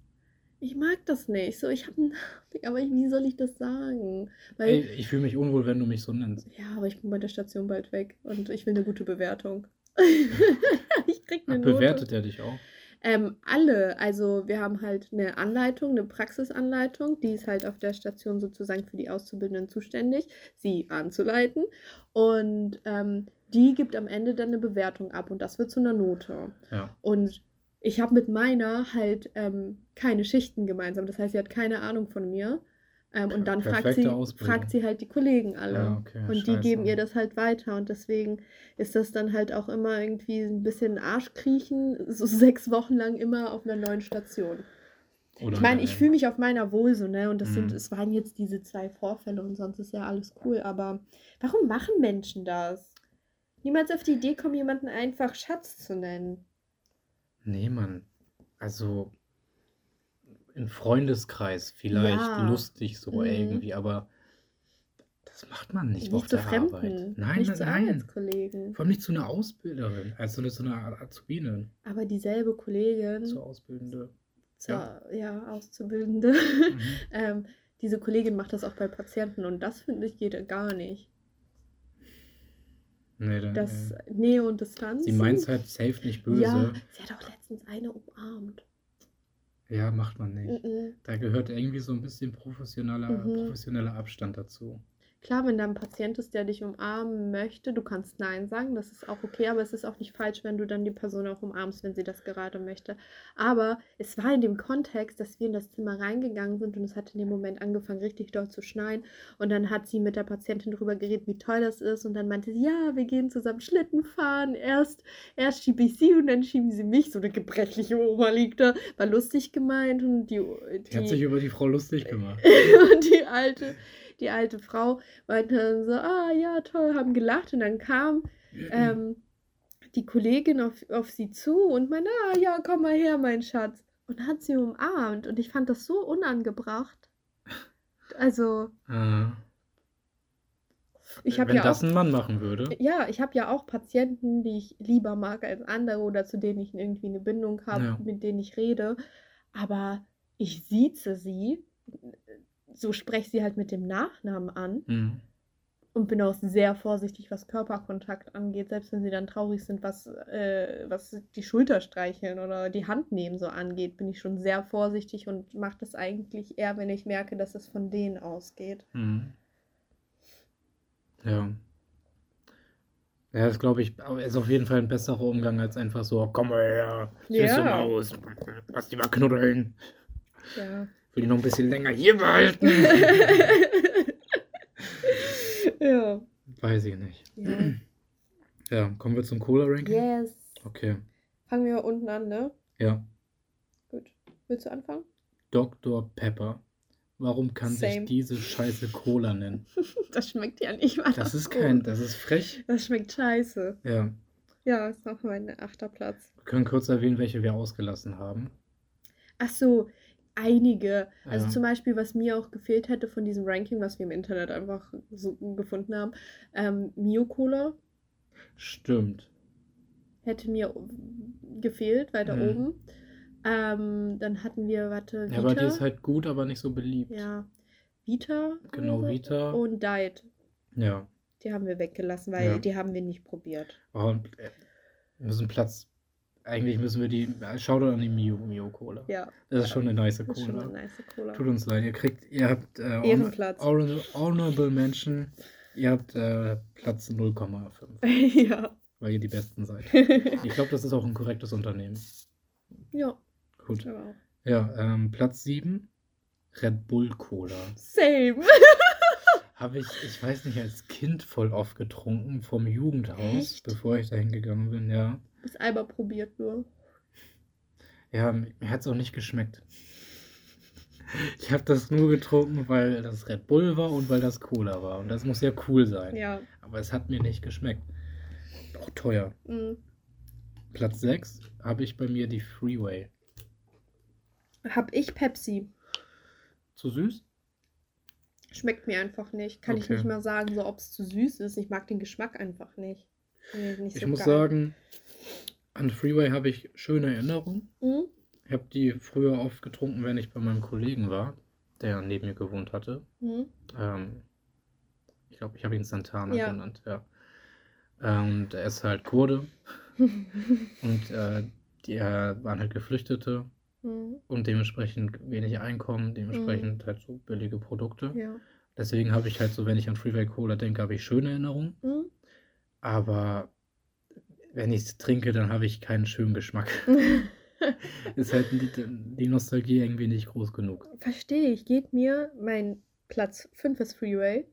A: Ich mag das nicht. So, ich habe, aber ich, wie soll ich das sagen? Weil,
B: Ey, ich fühle mich unwohl, wenn du mich so nennst.
A: ja, aber ich bin bei der Station bald weg und ich will eine gute Bewertung. ich krieg
B: Ach,
A: eine Note.
B: bewertet er dich auch?
A: Ähm, alle, also wir haben halt eine Anleitung, eine Praxisanleitung, die ist halt auf der Station sozusagen für die Auszubildenden zuständig, sie anzuleiten. Und ähm, die gibt am Ende dann eine Bewertung ab und das wird zu einer Note.
B: Ja.
A: Und ich habe mit meiner halt ähm, keine Schichten gemeinsam, das heißt, sie hat keine Ahnung von mir. Ähm, und dann fragt sie, fragt sie halt die Kollegen alle.
B: Ja, okay,
A: und die
B: scheiße.
A: geben ihr das halt weiter. Und deswegen ist das dann halt auch immer irgendwie ein bisschen Arschkriechen, so sechs Wochen lang immer auf einer neuen Station.
B: Oder
A: Ich meine, ich
B: nein.
A: fühle mich auf meiner wohl so, ne? Und das sind,
B: Mhm.
A: es waren jetzt diese zwei Vorfälle und sonst ist ja alles cool. Aber warum machen Menschen das? Niemals auf die Idee kommen, jemanden einfach Schatz zu nennen.
B: Nee, Mann. Also im Freundeskreis vielleicht
A: Ja.
B: lustig so
A: Mhm.
B: irgendwie, aber das macht man nicht,
A: Nicht
B: auf
A: zu
B: der
A: Fremden,
B: Arbeit. Nein,
A: nicht
B: nein,
A: zu.
B: Vor allem nicht zu einer Ausbilderin, also zu einer Azubine,
A: Aber dieselbe Kollegin,
B: zur Ausbildende.
A: zur, ja, Auszubildende,
B: Mhm.
A: ähm, diese Kollegin macht das auch bei Patienten und das finde ich geht gar nicht.
B: Nee, dann,
A: Das
B: äh,
A: Nähe und Distanz.
B: sie meint es halt safe nicht böse.
A: Ja, sie hat auch letztens eine umarmt.
B: Ja, macht man nicht.
A: Mhm.
B: Da gehört irgendwie so ein bisschen professioneller,
A: Mhm.
B: professioneller Abstand dazu.
A: Klar, wenn da ein Patient ist, der dich umarmen möchte, du kannst Nein sagen, das ist auch okay, aber es ist auch nicht falsch, wenn du dann die Person auch umarmst, wenn sie das gerade möchte. Aber es war in dem Kontext, dass wir in das Zimmer reingegangen sind und es hat in dem Moment angefangen, richtig doll zu schneien. Und dann hat sie mit der Patientin darüber geredet, wie toll das ist. Und dann meinte sie, ja, wir gehen zusammen Schlitten fahren. Erst, erst schiebe ich sie und dann schieben sie mich. So eine gebrechliche Oma liegt da. War lustig gemeint und die,
B: Die hat sich über die Frau lustig gemacht.
A: und die alte, die alte Frau meinte dann so, ah ja, toll, haben gelacht und dann kam ähm, die Kollegin auf, auf sie zu und meinte, ah ja, komm mal her, mein Schatz. Und hat sie umarmt und ich fand das so unangebracht. Also,
B: Ah.
A: ich habe
B: Wenn
A: ja
B: das
A: auch,
B: ein Mann machen würde.
A: ja, ich habe ja auch Patienten, die ich lieber mag als andere oder zu denen ich irgendwie eine Bindung habe,
B: Ja.
A: mit denen ich rede. Aber ich sieze sie, so spreche sie halt mit dem Nachnamen an.
B: Mhm.
A: und bin auch sehr vorsichtig, was Körperkontakt angeht, selbst wenn sie dann traurig sind, was, äh, was die Schulter streicheln oder die Hand nehmen so angeht, bin ich schon sehr vorsichtig und mache das eigentlich eher, wenn ich merke, dass es von denen ausgeht.
B: Mhm. Ja. Ja, das glaube ich, ist auf jeden Fall ein besserer Umgang als einfach so, komm mal her,
A: Ja.
B: Maus, lass die mal knuddeln.
A: Ja.
B: Will die noch ein bisschen länger hier behalten?
A: ja.
B: Weiß ich nicht.
A: ja.
B: Ja, kommen wir zum Cola-Ranking?
A: Yes.
B: Okay.
A: Fangen wir unten an, ne?
B: Ja.
A: Gut. Willst du anfangen?
B: Dr. Pepper. Warum kann
A: Same.
B: sich diese Scheiße Cola nennen?
A: Das schmeckt ja nicht mal.
B: Das ist
A: gut.
B: kein, das ist frech.
A: Das schmeckt scheiße.
B: Ja.
A: Ja, ist noch mein achter Platz.
B: Wir können kurz erwähnen, welche wir ausgelassen haben.
A: Ach so, einige. Also
B: Ja.
A: zum Beispiel, was mir auch gefehlt hätte von diesem Ranking, was wir im Internet einfach so gefunden haben, ähm, Mio Cola
B: Stimmt.
A: hätte mir gefehlt, weiter
B: Mhm.
A: oben. Ähm, dann hatten wir, warte, Vita.
B: Ja, aber die ist halt gut, aber nicht so beliebt.
A: ja, Vita.
B: Genau. Vita.
A: Und Diet.
B: Ja.
A: Die haben wir weggelassen, weil
B: Ja.
A: die haben wir nicht probiert.
B: Oh, und äh, wir müssen Platz. Eigentlich müssen wir die. Shoutout an die Mio, Mio Cola.
A: Ja,
B: Das ist schon eine nice
A: das ist schon
B: Cola.
A: eine nice Cola.
B: Tut uns leid, ihr kriegt, ihr habt äh,
A: Ehrenplatz.
B: honor- Honorable Mention, ihr habt äh, Platz 0,5,
A: ja.
B: weil ihr die Besten seid. Ich glaube, das ist auch ein korrektes Unternehmen.
A: ja,
B: Gut. Ja, ähm, Platz 7, Red Bull Cola.
A: Same.
B: Habe ich, ich weiß nicht, als Kind voll oft getrunken vom Jugendhaus,
A: Echt?
B: bevor ich dahin gegangen bin, ja.
A: Bis einmal probiert nur.
B: Ja, mir hat es auch nicht geschmeckt. Ich habe das nur getrunken, weil das Red Bull war und weil das Cola war. Und das muss ja cool sein.
A: Ja.
B: Aber es hat mir nicht geschmeckt. Auch teuer.
A: mm.
B: Platz 6 habe ich bei mir die Freeway.
A: Hab ich Pepsi.
B: Zu süß?
A: Schmeckt mir einfach nicht. Kann ich
B: Okay.
A: nicht mal sagen, so ob es zu süß ist. Ich mag den Geschmack einfach nicht. Nicht
B: Ich
A: so
B: muss
A: geil.
B: sagen, an Freeway habe ich schöne Erinnerungen.
A: Mhm.
B: Ich habe die früher oft getrunken, wenn ich bei meinem Kollegen war, der neben mir gewohnt hatte.
A: Mhm.
B: Ähm, ich glaube, ich habe ihn Santana
A: Ja.
B: genannt, ja. Ähm, Und er ist halt Kurde und äh, die äh, waren halt Geflüchtete
A: Mhm.
B: und dementsprechend wenig Einkommen, dementsprechend halt so billige Produkte.
A: Ja.
B: Deswegen habe ich halt so, wenn ich an Freeway Cola denke, habe ich schöne Erinnerungen.
A: Mhm.
B: Aber wenn ich es trinke, dann habe ich keinen schönen Geschmack. ist halt die, die Nostalgie irgendwie nicht groß genug.
A: Verstehe ich. Geht mir, mein Platz 5 ist Freeway.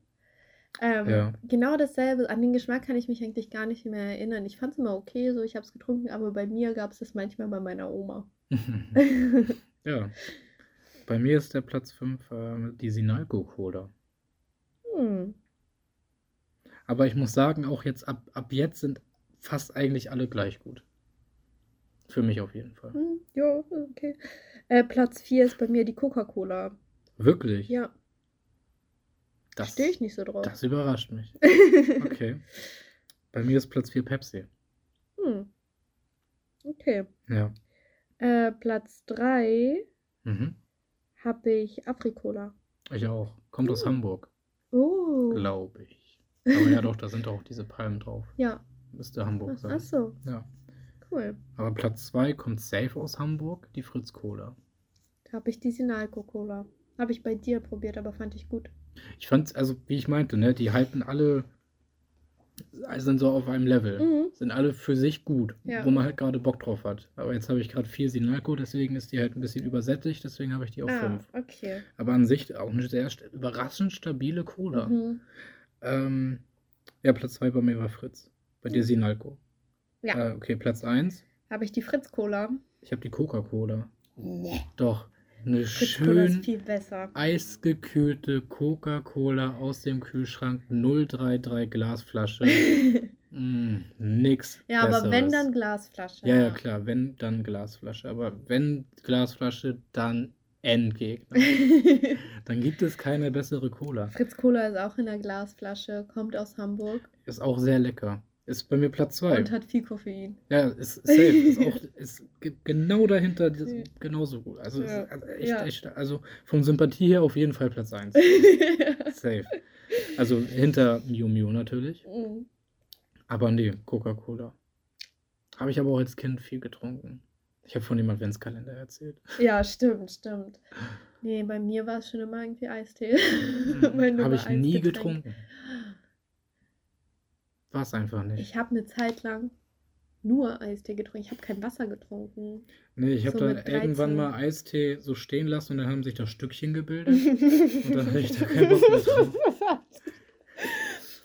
A: Ähm,
B: Ja.
A: Genau dasselbe. An den Geschmack kann ich mich eigentlich gar nicht mehr erinnern. Ich fand es immer okay, so ich habe es getrunken, aber bei mir gab es das manchmal bei meiner Oma.
B: ja. Bei mir ist der Platz 5 äh, die Sinalco Cola.
A: hm.
B: Aber ich muss sagen, auch jetzt ab, ab jetzt sind fast eigentlich alle gleich gut. Für mich auf jeden Fall.
A: Hm, ja, okay. Äh, Platz 4 ist bei mir die Coca-Cola.
B: Wirklich?
A: Ja,
B: das,
A: stehe ich nicht so drauf.
B: das überrascht mich. Okay. Bei mir ist Platz 4 Pepsi.
A: hm. Okay.
B: Ja.
A: Äh, Platz 3
B: Mhm.
A: habe ich Afrikola.
B: Ich auch. Kommt aus
A: Uh.
B: Hamburg,
A: Oh.
B: glaube ich. Aber ja doch, da sind auch diese Palmen drauf.
A: Ja.
B: Müsste Hamburg sein.
A: ach so,
B: Ja.
A: cool.
B: Aber Platz 2 kommt safe aus Hamburg, die Fritz Cola.
A: Da habe ich die Sinalco Cola. Habe ich bei dir probiert, aber fand ich gut.
B: Ich fand, also wie ich meinte, ne, die halten alle, also sind so auf einem Level.
A: Mhm.
B: Sind alle für sich gut,
A: Ja.
B: wo man halt gerade Bock drauf hat. Aber jetzt habe ich gerade vier Sinalco, deswegen ist die halt ein bisschen übersättigt, deswegen habe ich die auf
A: Ah,
B: fünf.
A: okay.
B: Aber an sich auch eine sehr überraschend stabile Cola.
A: Mhm.
B: Ähm, ja, Platz 2 bei mir war Fritz. Bei dir
A: Mhm.
B: Sinalco.
A: Ja.
B: Äh, okay, Platz 1.
A: Habe ich die Fritz Cola?
B: Ich habe die Coca-Cola.
A: Nee.
B: Doch. Eine
A: Fritz Cola ist
B: schön
A: viel besser.
B: eisgekühlte Coca-Cola aus dem Kühlschrank 033 Glasflasche. mm, nix.
A: ja, aber wenn
B: Besseres.
A: dann Glasflasche.
B: Ja, ja, klar. Wenn, dann Glasflasche. Aber wenn Glasflasche, dann Endgegner. dann gibt es keine bessere Cola.
A: Fritz Cola ist auch in der Glasflasche, kommt aus Hamburg
B: Ist auch sehr lecker. Ist bei mir Platz 2.
A: und hat viel Koffein.
B: Ja, ist safe. Ist auch ist ge- genau dahinter genauso gut. Also,
A: Ja.
B: ist, also echt,
A: Ja.
B: echt, also von Sympathie her auf jeden Fall Platz 1. Safe. Also hinter Miu Miu natürlich.
A: Mhm.
B: Aber nee, Coca-Cola. Habe ich aber auch als Kind viel getrunken. Ich habe von dem Adventskalender erzählt.
A: ja, stimmt, stimmt. Nee, bei mir war es schon immer irgendwie Eistee. Mein
B: Habe ich nie getrunken. War es einfach nicht.
A: Ich habe eine Zeit lang nur Eistee getrunken. Ich habe kein Wasser getrunken.
B: Nee, ich habe
A: So
B: dann irgendwann
A: 13.
B: mal Eistee so stehen lassen und dann haben sich da Stückchen gebildet. und dann hatte ich da keinen Bock mehr drauf.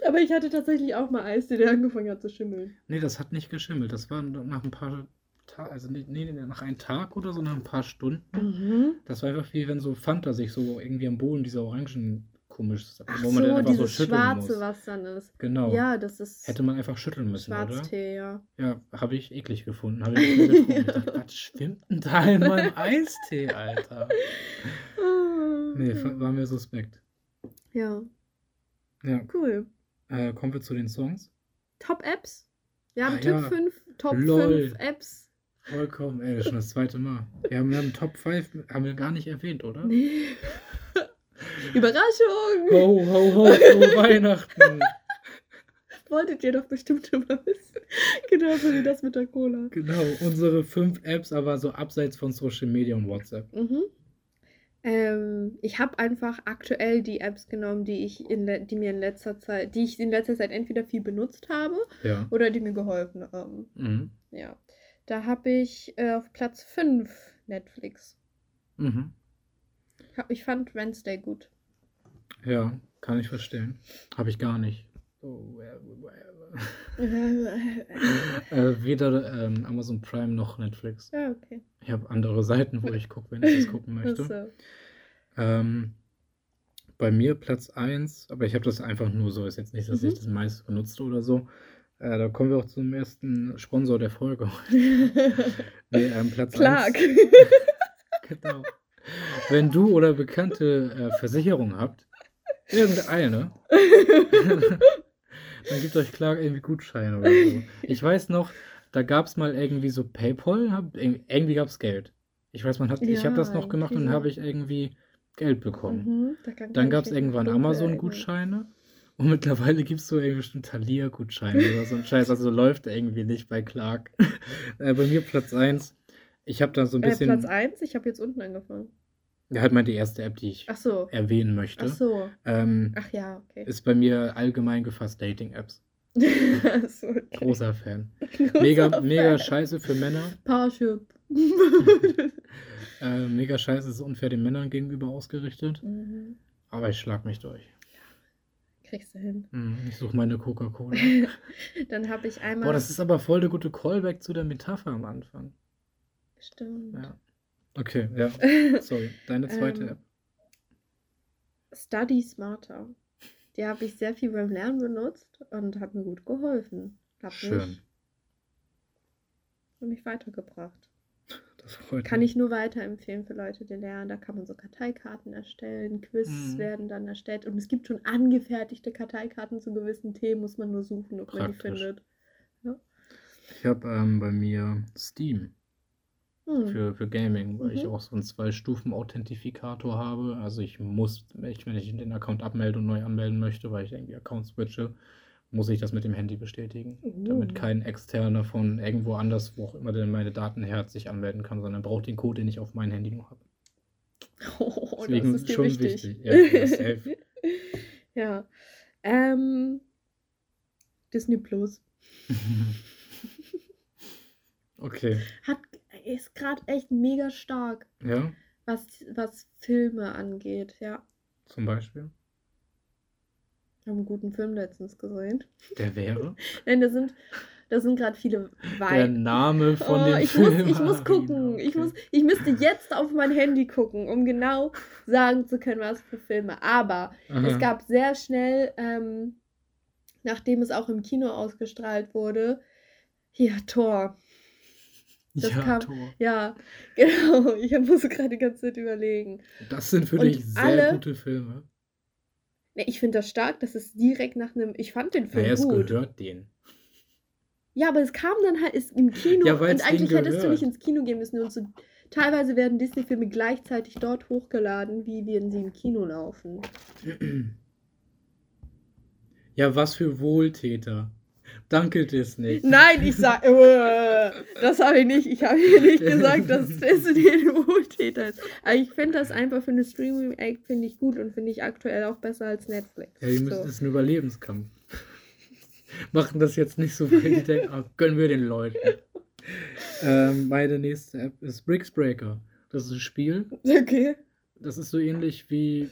A: Aber ich hatte tatsächlich auch mal Eistee, der angefangen hat zu schimmeln.
B: Nee, das hat nicht geschimmelt. Das war nach ein paar Tagen, also nee, nee, nach einem Tag oder so, nach ein paar Stunden.
A: Mhm.
B: Das war einfach wie wenn so Fanta sich so irgendwie am Boden dieser Orangen komisch,
A: Ach
B: wo man
A: so,
B: dann einfach so schütteln
A: Schwarze,
B: muss.
A: was dann ist.
B: Genau.
A: Ja, das ist
B: Hätte man einfach schütteln müssen, oder?
A: Schwarztee, ja.
B: Ja, habe ich eklig gefunden. Habe ich getrunken. Dachte, was schwimmt denn da in meinem Eistee, Alter? Nee, fa- war mir suspekt.
A: Ja,
B: Ja,
A: cool.
B: äh, kommen wir zu den Songs.
A: Top-Apps? Wir haben
B: Ah,
A: Tipp
B: ja.
A: 5, Top
B: Lol.
A: 5 Apps.
B: Vollkommen, ey, das ist schon das zweite Mal. Wir haben, wir haben Top 5, haben wir gar nicht erwähnt, oder?
A: Nee. Überraschung!
B: Ho, ho, ho, frohe Weihnachten.
A: Wolltet ihr doch bestimmt immer wissen. Genauso wie das mit der Cola.
B: Genau, unsere fünf Apps, aber so abseits von Social Media und WhatsApp.
A: Mhm. Ähm, ich habe einfach aktuell die Apps genommen, die ich in die mir in letzter Zeit, die ich in letzter Zeit entweder viel benutzt habe
B: Ja.
A: oder die mir geholfen haben.
B: Mhm.
A: Ja. Da habe ich äh, auf Platz 5 Netflix.
B: Mhm.
A: Ich fand Wednesday gut.
B: Ja, kann ich verstehen. Habe ich gar nicht. Oh, äh, weder ähm, Amazon Prime noch Netflix.
A: ja, okay.
B: Ich habe andere Seiten, wo ich gucke, wenn ich das gucken möchte.
A: Achso.
B: Ähm, bei mir Platz 1, aber ich habe das einfach nur so, ist jetzt nicht, dass
A: Mhm.
B: ich das meiste benutze oder so. Äh, da kommen wir auch zum ersten Sponsor der Folge. nee, ähm, Platz
A: Clark.
B: 1. Genau. Wenn du oder bekannte äh, Versicherung habt, irgendeine, dann gibt euch Clark irgendwie Gutscheine oder so. Ich weiß noch, da gab es mal irgendwie so PayPal, hab, ir- irgendwie gab es Geld. Ich weiß, man hat, ich habe das
A: Ja,
B: noch gemacht und habe ich irgendwie Geld bekommen.
A: Mhm,
B: Dann gab es irgendwann Amazon-Gutscheine und mittlerweile gibt es so irgendwie bestimmt Thalia-Gutscheine oder so ein Scheiß. Also läuft irgendwie nicht bei Clark. äh, bei mir Platz 1. Ich habe da so ein.
A: Äh,
B: bisschen.
A: Platz 1, ich habe jetzt unten angefangen.
B: Ja, halt mal die erste App, die ich
A: so.
B: erwähnen möchte.
A: Ach so.
B: Ähm,
A: Ach ja, okay.
B: ist bei mir allgemein gefasst Dating-Apps.
A: So, okay.
B: Großer Fan.
A: Großer
B: Mega, mega
A: Fan.
B: scheiße für Männer.
A: Parship.
B: Äh, mega scheiße ist unfair den Männern gegenüber ausgerichtet.
A: Mhm.
B: Aber ich schlag mich durch.
A: Kriegst du hin.
B: Hm, Ich suche meine Coca-Cola.
A: Dann habe ich einmal.
B: Boah, das ist aber voll der gute Callback zu der Metapher am Anfang.
A: Stimmt.
B: Ja. Okay, ja. Sorry. Deine zweite
A: Ähm,
B: App.
A: Study Smarter. Die habe ich sehr viel beim Lernen benutzt und hat mir gut geholfen. Hat
B: Schön.
A: mich, hat mich weitergebracht.
B: Das freut
A: Kann
B: mich.
A: ich nur weiterempfehlen für Leute, die lernen. Da kann man so Karteikarten erstellen, Quiz
B: Mhm.
A: werden dann erstellt und es gibt schon angefertigte Karteikarten zu gewissen Themen, muss man nur suchen, ob man die
B: Praktisch.
A: findet.
B: Ich habe ähm, bei mir Steam
A: Hm.
B: für, für Gaming, weil ich
A: Mhm.
B: auch so einen Zwei-Stufen-Authentifikator habe. Also ich muss, ich, wenn ich den Account abmelde und neu anmelden möchte, weil ich irgendwie Account switche, muss ich das mit dem Handy bestätigen. Damit
A: Oh.
B: kein externer von irgendwo anders, wo auch immer denn meine Daten her sich anmelden kann, sondern braucht den Code, den ich auf mein Handy noch habe.
A: Oh,
B: Deswegen
A: das ist
B: schon
A: wichtig.
B: wichtig. Ja, ja.
A: Ähm, Disney Plus
B: okay.
A: hat ist gerade echt mega stark,
B: Ja,
A: was, was Filme angeht. Ja,
B: zum Beispiel.
A: wir haben einen guten Film letztens gesehen.
B: Der wäre.
A: Nein, da sind, da sind gerade viele
B: Der
A: Wein.
B: Name von
A: Oh,
B: dem
A: ich
B: Film.
A: muss, ich muss
B: Ah,
A: gucken. Ich,
B: okay.
A: muss, ich müsste jetzt auf mein Handy gucken, um genau sagen zu können, was für Filme. Aber es
B: Aha.
A: gab sehr schnell, ähm, nachdem es auch im Kino ausgestrahlt wurde, hier Tor. Das
B: ja,
A: kam-
B: Tor.
A: Ja, genau. Ich muss gerade die ganze Zeit überlegen.
B: Das sind für
A: Und
B: dich sehr
A: alle-
B: gute Filme.
A: Ne, ich finde das stark, dass es direkt nach einem. Ich fand den Film
B: Naja, es
A: gut.
B: gehört denen.
A: Ja, aber es kam dann halt ist im Kino
B: Ja,
A: und eigentlich hättest du nicht ins Kino gehen müssen. Und so, teilweise werden Disney-Filme gleichzeitig dort hochgeladen, wie wenn sie im Kino laufen.
B: Ja, was für Wohltäter. Danke, Disney.
A: Nein, ich sag, äh, das habe ich nicht. Ich habe hier nicht gesagt, dass Disney ein Wohltäter ist. Aber ich finde das einfach für eine Streaming-Act finde ich gut und finde ich aktuell auch besser als Netflix.
B: Ja, die müssen,
A: so.
B: das ist ein Überlebenskampf. machen das jetzt nicht so, weil die denken, ah, gönnen wir den Leuten. Ähm, meine nächste App ist Bricksbreaker. Das ist ein Spiel.
A: Okay.
B: Das ist so ähnlich wie.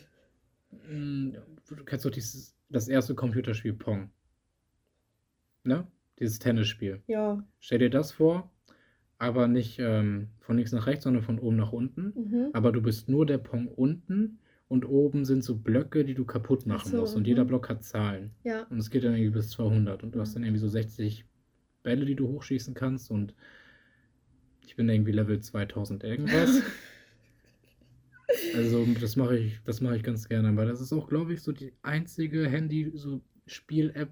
B: Mh, du kennst doch dieses, das erste Computerspiel Pong. Ne? Dieses Tennisspiel.
A: Ja.
B: Stell dir das vor, aber nicht ähm, von links nach rechts, sondern von oben nach unten.
A: Mhm.
B: Aber du bist nur der Pong unten und oben sind so Blöcke, die du kaputt machen
A: so,
B: musst. Und jeder
A: mhm.
B: Block hat Zahlen.
A: Ja.
B: Und es geht dann irgendwie bis 200. Und du hast dann irgendwie so 60 Bälle, die du hochschießen kannst. Und ich bin irgendwie Level 2000 irgendwas. Also das mache ich, das mache ich ganz gerne, weil das ist auch, glaube ich, so die einzige Handy-Spiel-App,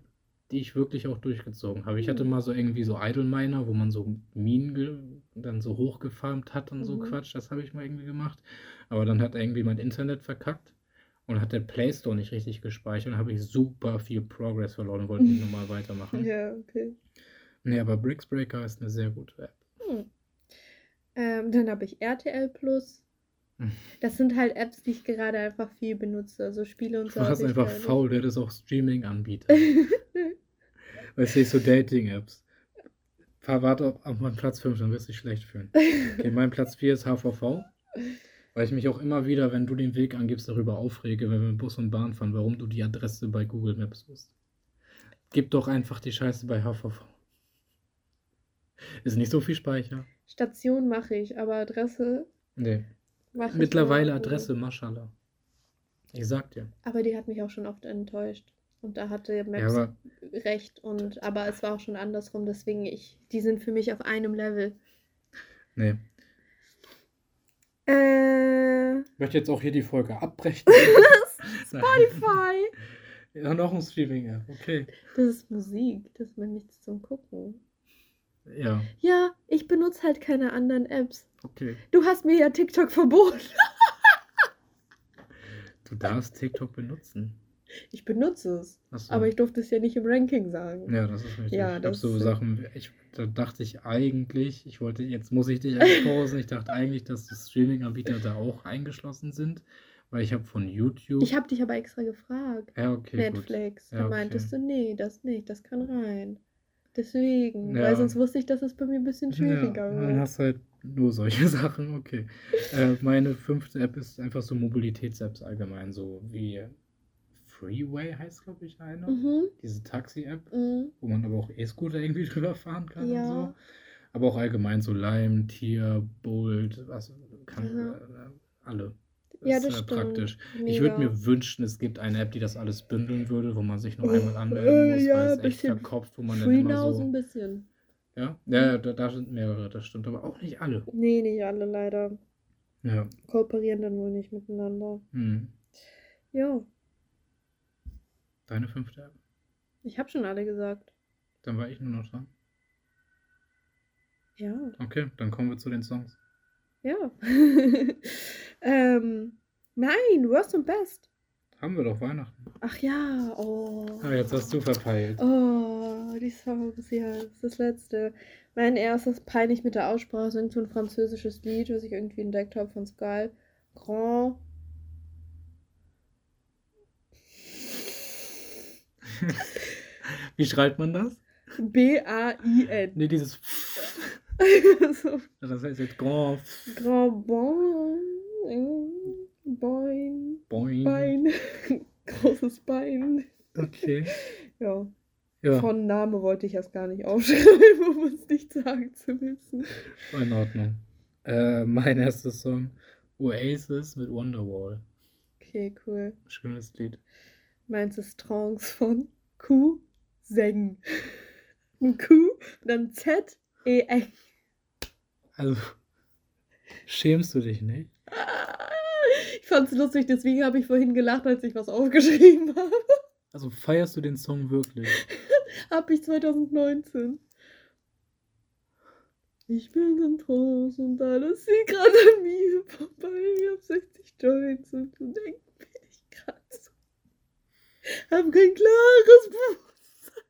B: die ich wirklich auch durchgezogen habe. Ich hatte
A: Mhm.
B: mal so irgendwie so Idle Miner, wo man so Minen dann so hochgefarmt hat und so
A: Mhm.
B: Quatsch. Das habe ich mal irgendwie gemacht. Aber dann hat irgendwie mein Internet verkackt und hat der Play Store nicht richtig gespeichert und habe ich super viel Progress verloren und wollte nicht nochmal weitermachen.
A: Ja, okay.
B: Nee, aber Bricksbreaker ist eine sehr gute App.
A: Hm. Ähm, dann habe ich RTL Plus. Das sind halt Apps, die ich gerade einfach viel benutze. Also Spiele und
B: Du
A: so.
B: warst
A: hab ich
B: einfach faul, der das auch Streaming anbietet. Weißt du, so Dating-Apps. Warte auf, meinen Platz 5, dann wirst du dich schlecht fühlen. Okay, mein Platz 4 ist HVV. Weil ich mich auch immer wieder, wenn du den Weg angibst, darüber aufrege, wenn wir mit Bus und Bahn fahren, warum du die Adresse bei Google Maps suchst. Gib doch einfach die Scheiße bei HVV. Ist nicht so viel Speicher.
A: Station mache ich, aber Adresse
B: Nee. Mittlerweile Adresse, Maschallah. Ich sag dir.
A: Aber die hat mich auch schon oft enttäuscht. Und da hatte
B: Ja,
A: Maps
B: aber
A: recht. Und, aber es war auch schon andersrum. Deswegen, ich, die sind für mich auf einem Level.
B: nee.
A: Äh,
B: Ich möchte jetzt auch hier die Folge abbrechen.
A: Spotify.
B: Ja, noch ein Streaming-App. Okay.
A: Das ist Musik. Das ist mir nichts zum Gucken.
B: Ja,
A: Ja, ich benutze halt keine anderen Apps.
B: okay.
A: Du hast mir ja TikTok verboten.
B: Du darfst TikTok benutzen.
A: Ich benutze es.
B: Achso.
A: Aber ich durfte es ja nicht im Ranking sagen.
B: Ja, das ist richtig.
A: Ja,
B: ich habe so Sachen, ich, da dachte ich eigentlich, ich wollte, jetzt muss ich dich exposen, ich dachte eigentlich, dass die Streaming-Anbieter da auch eingeschlossen sind, weil ich habe von YouTube.
A: Ich habe dich aber extra gefragt.
B: ja, okay,
A: Netflix.
B: Ja,
A: Da
B: okay.
A: meintest du, nee, das nicht, das kann rein. Deswegen.
B: Ja.
A: Weil sonst wusste ich, dass es bei mir ein bisschen
B: gut.
A: schwieriger
B: Ja, dann
A: wird.
B: hast du halt nur solche Sachen, okay. äh, meine fünfte App ist einfach so Mobilitäts-Apps allgemein, so wie Freeway heißt, glaube ich, eine.
A: Mhm.
B: Diese Taxi-App.
A: Mhm.
B: wo man aber auch E-Scooter irgendwie drüber fahren kann und
A: Ja.
B: so. Aber auch allgemein so Lime, Tier, Bolt, was kann
A: Ja.
B: äh, alle.
A: Ja,
B: ist,
A: das
B: äh,
A: stimmt.
B: praktisch. Ich würde
A: Mega.
B: mir wünschen, es gibt eine App, die das alles bündeln würde, wo man sich nur
A: Oh,
B: einmal anmelden
A: äh,
B: muss,
A: ja,
B: weil es echt verkopft, wo man dann immer
A: so. ein bisschen.
B: Ja, ja, da, da sind mehrere, das stimmt, aber auch nicht alle.
A: Nee, nicht alle leider.
B: Ja.
A: Kooperieren dann wohl nicht miteinander.
B: Hm.
A: Ja,
B: Deine fünfte App.
A: ich habe schon alle gesagt.
B: Dann war ich nur noch dran.
A: Ja,
B: Okay, dann kommen wir zu den Songs.
A: ja. ähm, nein, Worst und Best.
B: Haben wir doch Weihnachten.
A: Ach ja, oh.
B: Ah, jetzt hast du verpeilt.
A: Oh, die Songs, ja, das ist das letzte. Mein erstes peinlich mit der Aussprache ist so ein französisches Lied, was ich irgendwie entdeckt habe von Sky. Grand.
B: Wie schreibt man das?
A: B-A-I-N.
B: Nee, dieses.
A: so,
B: Das heißt jetzt Grand.
A: Grand Bon. Boin.
B: Boing.
A: Bein. Großes Bein.
B: Okay.
A: Ja.
B: Ja,
A: Von Name wollte ich erst gar nicht aufschreiben, um es nicht sagen zu müssen.
B: in Ordnung. Äh, mein erster Song: Oasis mit Wonderwall.
A: Okay, cool.
B: Schönes Lied.
A: Meins ist Trance von Q Seng. Ein Q, dann Z, E, N.
B: Also, schämst du dich nicht?
A: Ich fand's lustig, deswegen habe ich vorhin gelacht, als ich was aufgeschrieben habe.
B: Also, feierst du den Song wirklich?
A: Hab ich 2019. Ich bin in Trance und alles sieht gerade an mir vorbei. Ich hab 60 Joints und du denkst, bin ich gerade so. Hab kein klares Bewusstsein.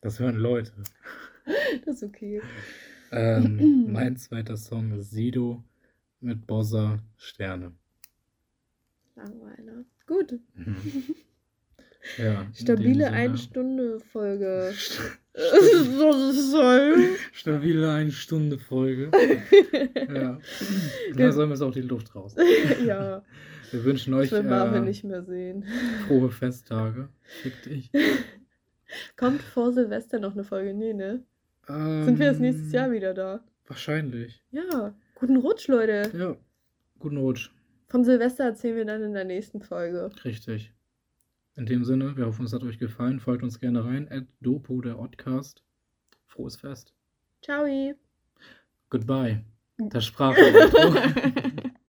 B: Das hören Leute.
A: Das ist okay.
B: Ähm, mein zweiter Song ist Sido mit Bossa Sterne.
A: Langweiler. Gut.
B: Mhm. Ja,
A: Stabile
B: dem
A: eine
B: Sinne.
A: Stunde Folge.
B: Stabile eine Stunde Folge. Ja. Da sollen wir es auch die Luft raus.
A: ja,
B: Wir wünschen euch
A: ich will Marvin
B: äh,
A: nicht mehr sehen.
B: frohe Festtage. Fick dich.
A: Kommt vor Silvester noch eine Folge? Nee, ne? Sind wir das nächstes
B: Ähm,
A: Jahr wieder da?
B: Wahrscheinlich.
A: Ja. Guten Rutsch, Leute.
B: Ja. Guten Rutsch.
A: Von Silvester erzählen wir dann in der nächsten Folge.
B: Richtig. In dem Sinne, wir hoffen, es hat euch gefallen. Folgt uns gerne rein. At Dopo, der Oddcast. Frohes Fest.
A: Ciao.
B: Goodbye. Das Sprachintro.